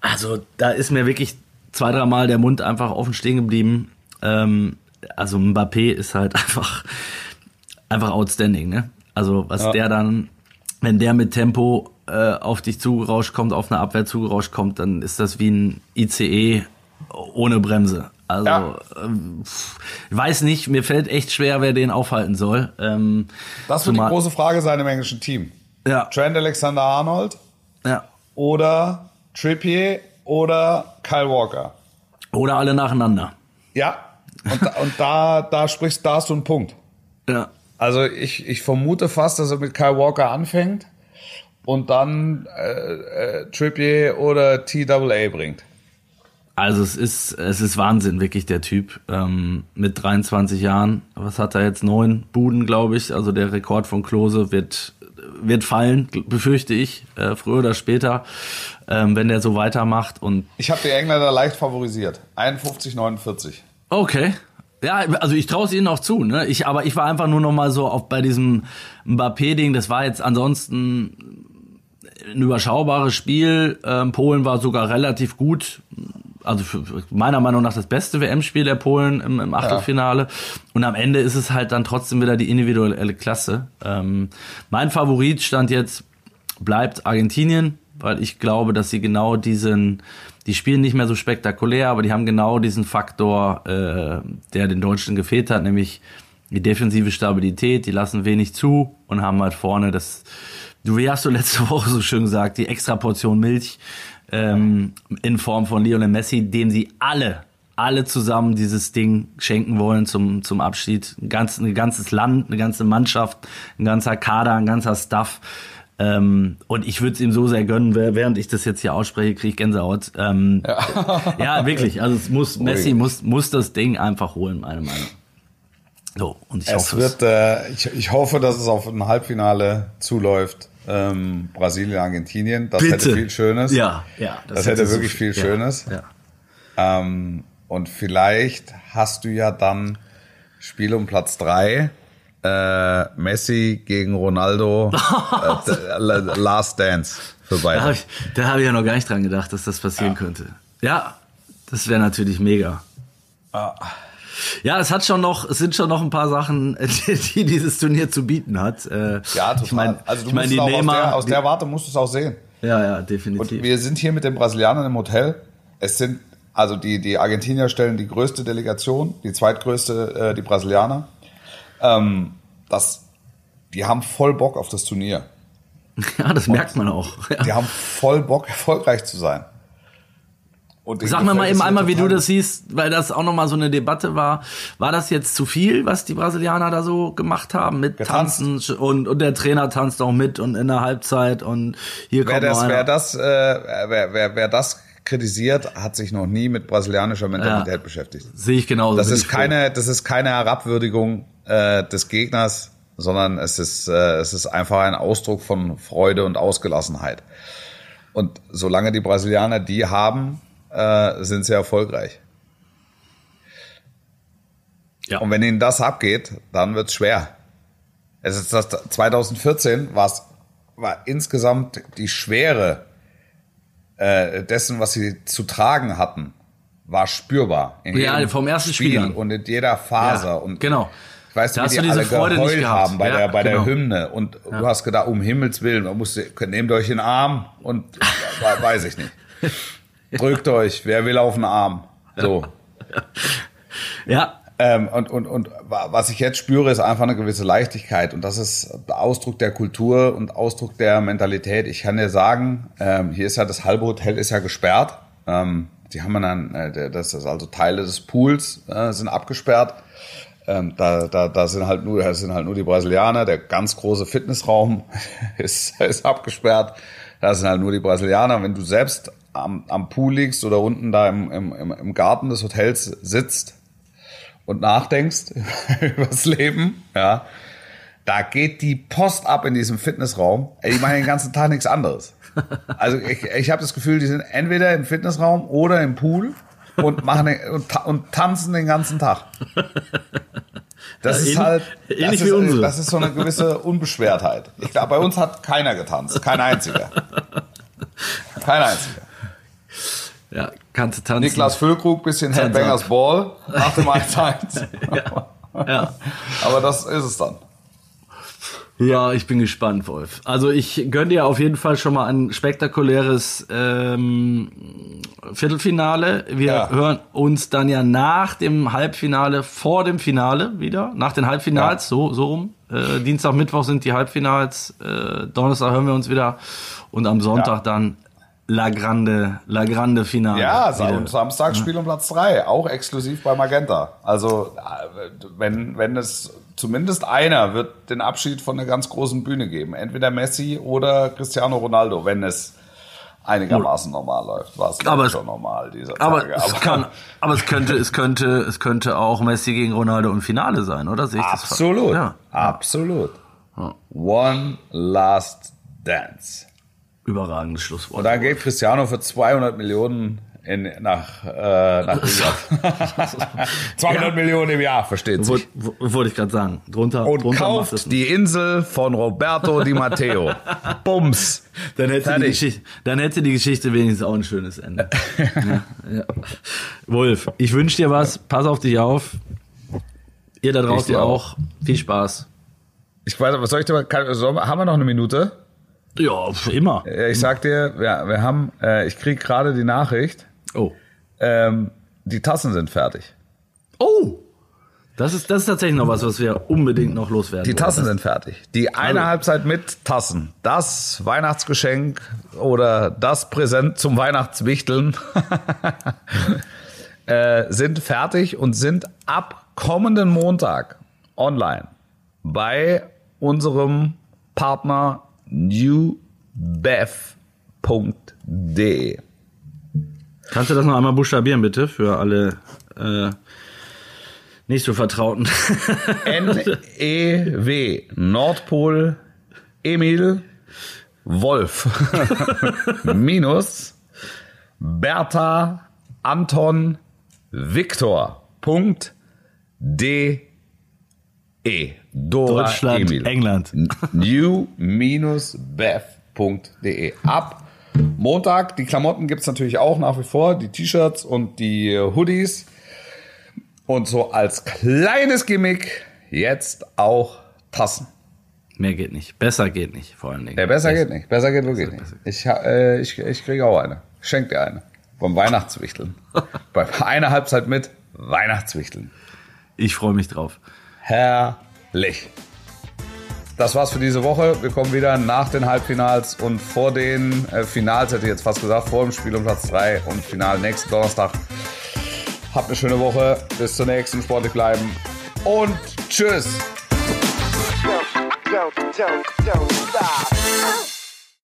also da ist mir wirklich zwei, dreimal der Mund einfach offen stehen geblieben. Ähm, also Mbappé ist halt einfach, einfach outstanding, ne? Also was Ja. der dann, wenn der mit Tempo äh, auf dich zugerauscht kommt, auf eine Abwehr zugerauscht kommt, dann ist das wie ein ICE ohne Bremse. Also Ja. ähm, weiß nicht, mir fällt echt schwer, wer den aufhalten soll. Ähm, Das wird die große Frage sein im englischen Team. Ja, Trent Alexander-Arnold ja. oder Trippier oder Kyle Walker. Oder alle nacheinander. Ja. Und, da, und da, da sprichst, da hast du einen Punkt. Ja. Also ich, ich vermute fast, dass er mit Kyle Walker anfängt und dann äh, äh, Trippier oder TAA bringt. Also es ist, es ist Wahnsinn, wirklich der Typ. Ähm, mit 23 Jahren, was hat er jetzt? Neun Buden, glaube ich. Also der Rekord von Klose wird, wird fallen, befürchte ich, äh, früher oder später, ähm, wenn der so weitermacht. Und Ich habe die Engländer leicht favorisiert. 51, 49. okay. Ja, also ich traue es ihnen auch zu, ne? Ich, aber ich war einfach nur noch mal so auf bei diesem Mbappé-Ding. Das war jetzt ansonsten ein überschaubares Spiel. Ähm, Polen war sogar relativ gut. Also für, meiner Meinung nach das beste WM-Spiel der Polen im, im Achtelfinale. Und am Ende ist es halt dann trotzdem wieder die individuelle Klasse. Ähm, mein Favorit stand jetzt, bleibt Argentinien. Weil ich glaube, dass sie genau diesen, die spielen nicht mehr so spektakulär, aber die haben genau diesen Faktor, äh, der den Deutschen gefehlt hat, nämlich die defensive Stabilität, die lassen wenig zu und haben halt vorne das, du, wie hast du letzte Woche so schön gesagt, die extra Portion Milch ähm, in Form von Lionel Messi, dem sie alle alle zusammen dieses Ding schenken wollen zum, zum Abschied. Ein, ganz, ein ganzes Land, eine ganze Mannschaft, ein ganzer Kader, ein ganzer Staff. Ähm, und ich würde es ihm so sehr gönnen, während ich das jetzt hier ausspreche, kriege ich Gänsehaut. Ähm, ja. ja. wirklich. Also es muss, Messi muss, muss das Ding einfach holen, meine Meinung. So, und ich es hoffe wird, äh, ich, ich hoffe, dass es auf ein Halbfinale zuläuft. Ähm, Brasilien, Argentinien. Das Bitte. hätte viel Schönes. Ja, ja. Das, das hätte, hätte, wirklich so viel, viel Schönes. Ja, ja. Ähm, und vielleicht hast du ja dann Spiel um Platz drei. Äh, Messi gegen Ronaldo. äh, Last Dance für beide. Da habe ich, hab ich ja noch gar nicht dran gedacht, dass das passieren ja. könnte. Ja, das wäre natürlich mega. Ah. Ja, es hat schon noch, es sind schon noch ein paar Sachen, die, die dieses Turnier zu bieten hat. Äh, ja, total. Ich mein, also du ich mein, die Neymar, aus, der, aus der Warte musst du es auch sehen. Ja, ja, definitiv. Und wir sind hier mit den Brasilianern im Hotel. Es sind also die, die Argentinier stellen die größte Delegation, die zweitgrößte, äh, die Brasilianer. Ähm, das, die haben voll Bock auf das Turnier. Ja, das Und merkt man auch. Ja. Die haben voll Bock, erfolgreich zu sein. Sag mir mal eben einmal, wie du das siehst, weil das auch nochmal so eine Debatte war. War das jetzt zu viel, was die Brasilianer da so gemacht haben mit Getanzt. Tanzen und, und der Trainer tanzt auch mit und in der Halbzeit und hier wer kommt das, Wer das, äh, wer, wer, wer das kritisiert, hat sich noch nie mit brasilianischer Mentalität ja, beschäftigt. Sehe ich genauso. Das ist keine, das ist keine Herabwürdigung äh, des Gegners, sondern es ist, äh, es ist einfach ein Ausdruck von Freude und Ausgelassenheit. Und solange die Brasilianer die haben, äh, sind sie erfolgreich. Ja. Und wenn ihnen das abgeht, dann wird's schwer. Es ist das 2014 war's, war insgesamt die Schwere äh, dessen, was sie zu tragen hatten, war spürbar. In ja, vom ersten Spiel an. und in jeder Faser. Ja, und genau. Ich weiß nicht, wie die alle Freude geheult haben bei, ja, der, bei genau. der Hymne. Und ja. du hast gedacht, um Himmels Willen, man muss, nehmt euch in den Arm und weiß ich nicht. Drückt euch, wer will auf den Arm? So. Ja, ähm, und, und, und was ich jetzt spüre, ist einfach eine gewisse Leichtigkeit. Und das ist Ausdruck der Kultur und Ausdruck der Mentalität. Ich kann dir sagen, ähm, hier ist ja das halbe Hotel ist ja gesperrt. Ähm, die haben dann, äh, das ist also Teile des Pools äh, sind abgesperrt. Ähm, da, da, da sind halt nur, da sind halt nur die Brasilianer. Der ganz große Fitnessraum ist, ist abgesperrt. Da sind halt nur die Brasilianer. Wenn du selbst am, am Pool liegst oder unten da im, im, im Garten des Hotels sitzt, und nachdenkst über das Leben, ja, da geht die Post ab in diesem Fitnessraum. Die machen den ganzen Tag nichts anderes. Also ich, ich habe das Gefühl, die sind entweder im Fitnessraum oder im Pool und machen den, und, und, tanzen den ganzen Tag. Das ja, ist halt das ist, das ist so eine gewisse Unbeschwertheit. Ich glaube, bei uns hat keiner getanzt, kein einziger. Kein einziger. Ja, kannst du tanzen. Niklas Füllkrug, bisschen Headbangers Ball nach dem 1 ja. ja. Aber das ist es dann. Ja, ich bin gespannt, Wolf. Also ich gönne dir auf jeden Fall schon mal ein spektakuläres ähm, Viertelfinale. Wir ja. hören uns dann ja nach dem Halbfinale, vor dem Finale wieder, nach den Halbfinals, ja. so, so rum. Äh, Dienstag, Mittwoch sind die Halbfinals, äh, Donnerstag hören wir uns wieder und am Sonntag ja. dann La Grande, La Grande Finale. Ja, und Samstag Spiel um Platz drei, auch exklusiv bei Magenta. Also äh, wenn, wenn es zumindest einer wird den Abschied von einer ganz großen Bühne geben. Entweder Messi oder Cristiano Ronaldo, wenn es einigermaßen normal läuft. War es aber schon normal dieser Tage. Aber, es kann, aber es könnte, es könnte, es könnte auch Messi gegen Ronaldo im Finale sein, oder? Sehe ich absolut, das ja. absolut. One last dance. Überragendes Schlusswort. Und dann geht Cristiano für 200 Millionen in, nach, äh, nach 200 ja. Millionen im Jahr, versteht sich. Wollte ich gerade sagen. Drunter, Und drunter kauft die Insel von Roberto Di Matteo. Bums. Dann hätte, die Geschichte, dann hätte die Geschichte wenigstens auch ein schönes Ende. ja, ja. Wolf, ich wünsche dir was. Pass auf dich auf. Ihr da draußen auch. Viel Spaß. Ich weiß, was soll ich dir mal, haben wir noch eine Minute? Ja, immer. Äh, Ich sag dir, wir, wir haben, äh, ich krieg gerade die Nachricht, Oh. ähm, die Tassen sind fertig. Oh! Das ist, das ist tatsächlich noch was, was wir unbedingt noch loswerden Die. Tassen sind fertig. Die eine Also- Halbzeit mit Tassen. Das Weihnachtsgeschenk oder das Präsent zum Weihnachtswichteln äh, sind fertig und sind ab kommenden Montag online bei unserem Partner newbev.de. Kannst du das noch einmal buchstabieren, bitte, für alle äh, nicht so Vertrauten? N-E-W, Nordpol, Emil, Wolf, minus, Bertha, Anton, Viktor, Punkt, D, E. Dora Deutschland, Emil. England. new-bev.de. Ab Montag, die Klamotten gibt's natürlich auch nach wie vor, die T-Shirts und die Hoodies. Und so als kleines Gimmick jetzt auch Tassen. Mehr geht nicht. Besser geht nicht, vor allen Dingen. Ja, besser geht nicht. Besser geht wirklich nicht. Ich, äh, ich, ich kriege auch eine. Schenk dir eine. Vom Weihnachtswichteln. Bei einer Halbzeit mit Weihnachtswichteln. Ich freue mich drauf. Herrlich. Das war's für diese Woche. Wir kommen wieder nach den Halbfinals und vor den äh, Finals, hätte ich jetzt fast gesagt, vor dem Spiel um Platz 3 und Final nächsten Donnerstag. Habt eine schöne Woche. Bis zur nächsten. Sportlich bleiben. Und tschüss. don't, don't, don't.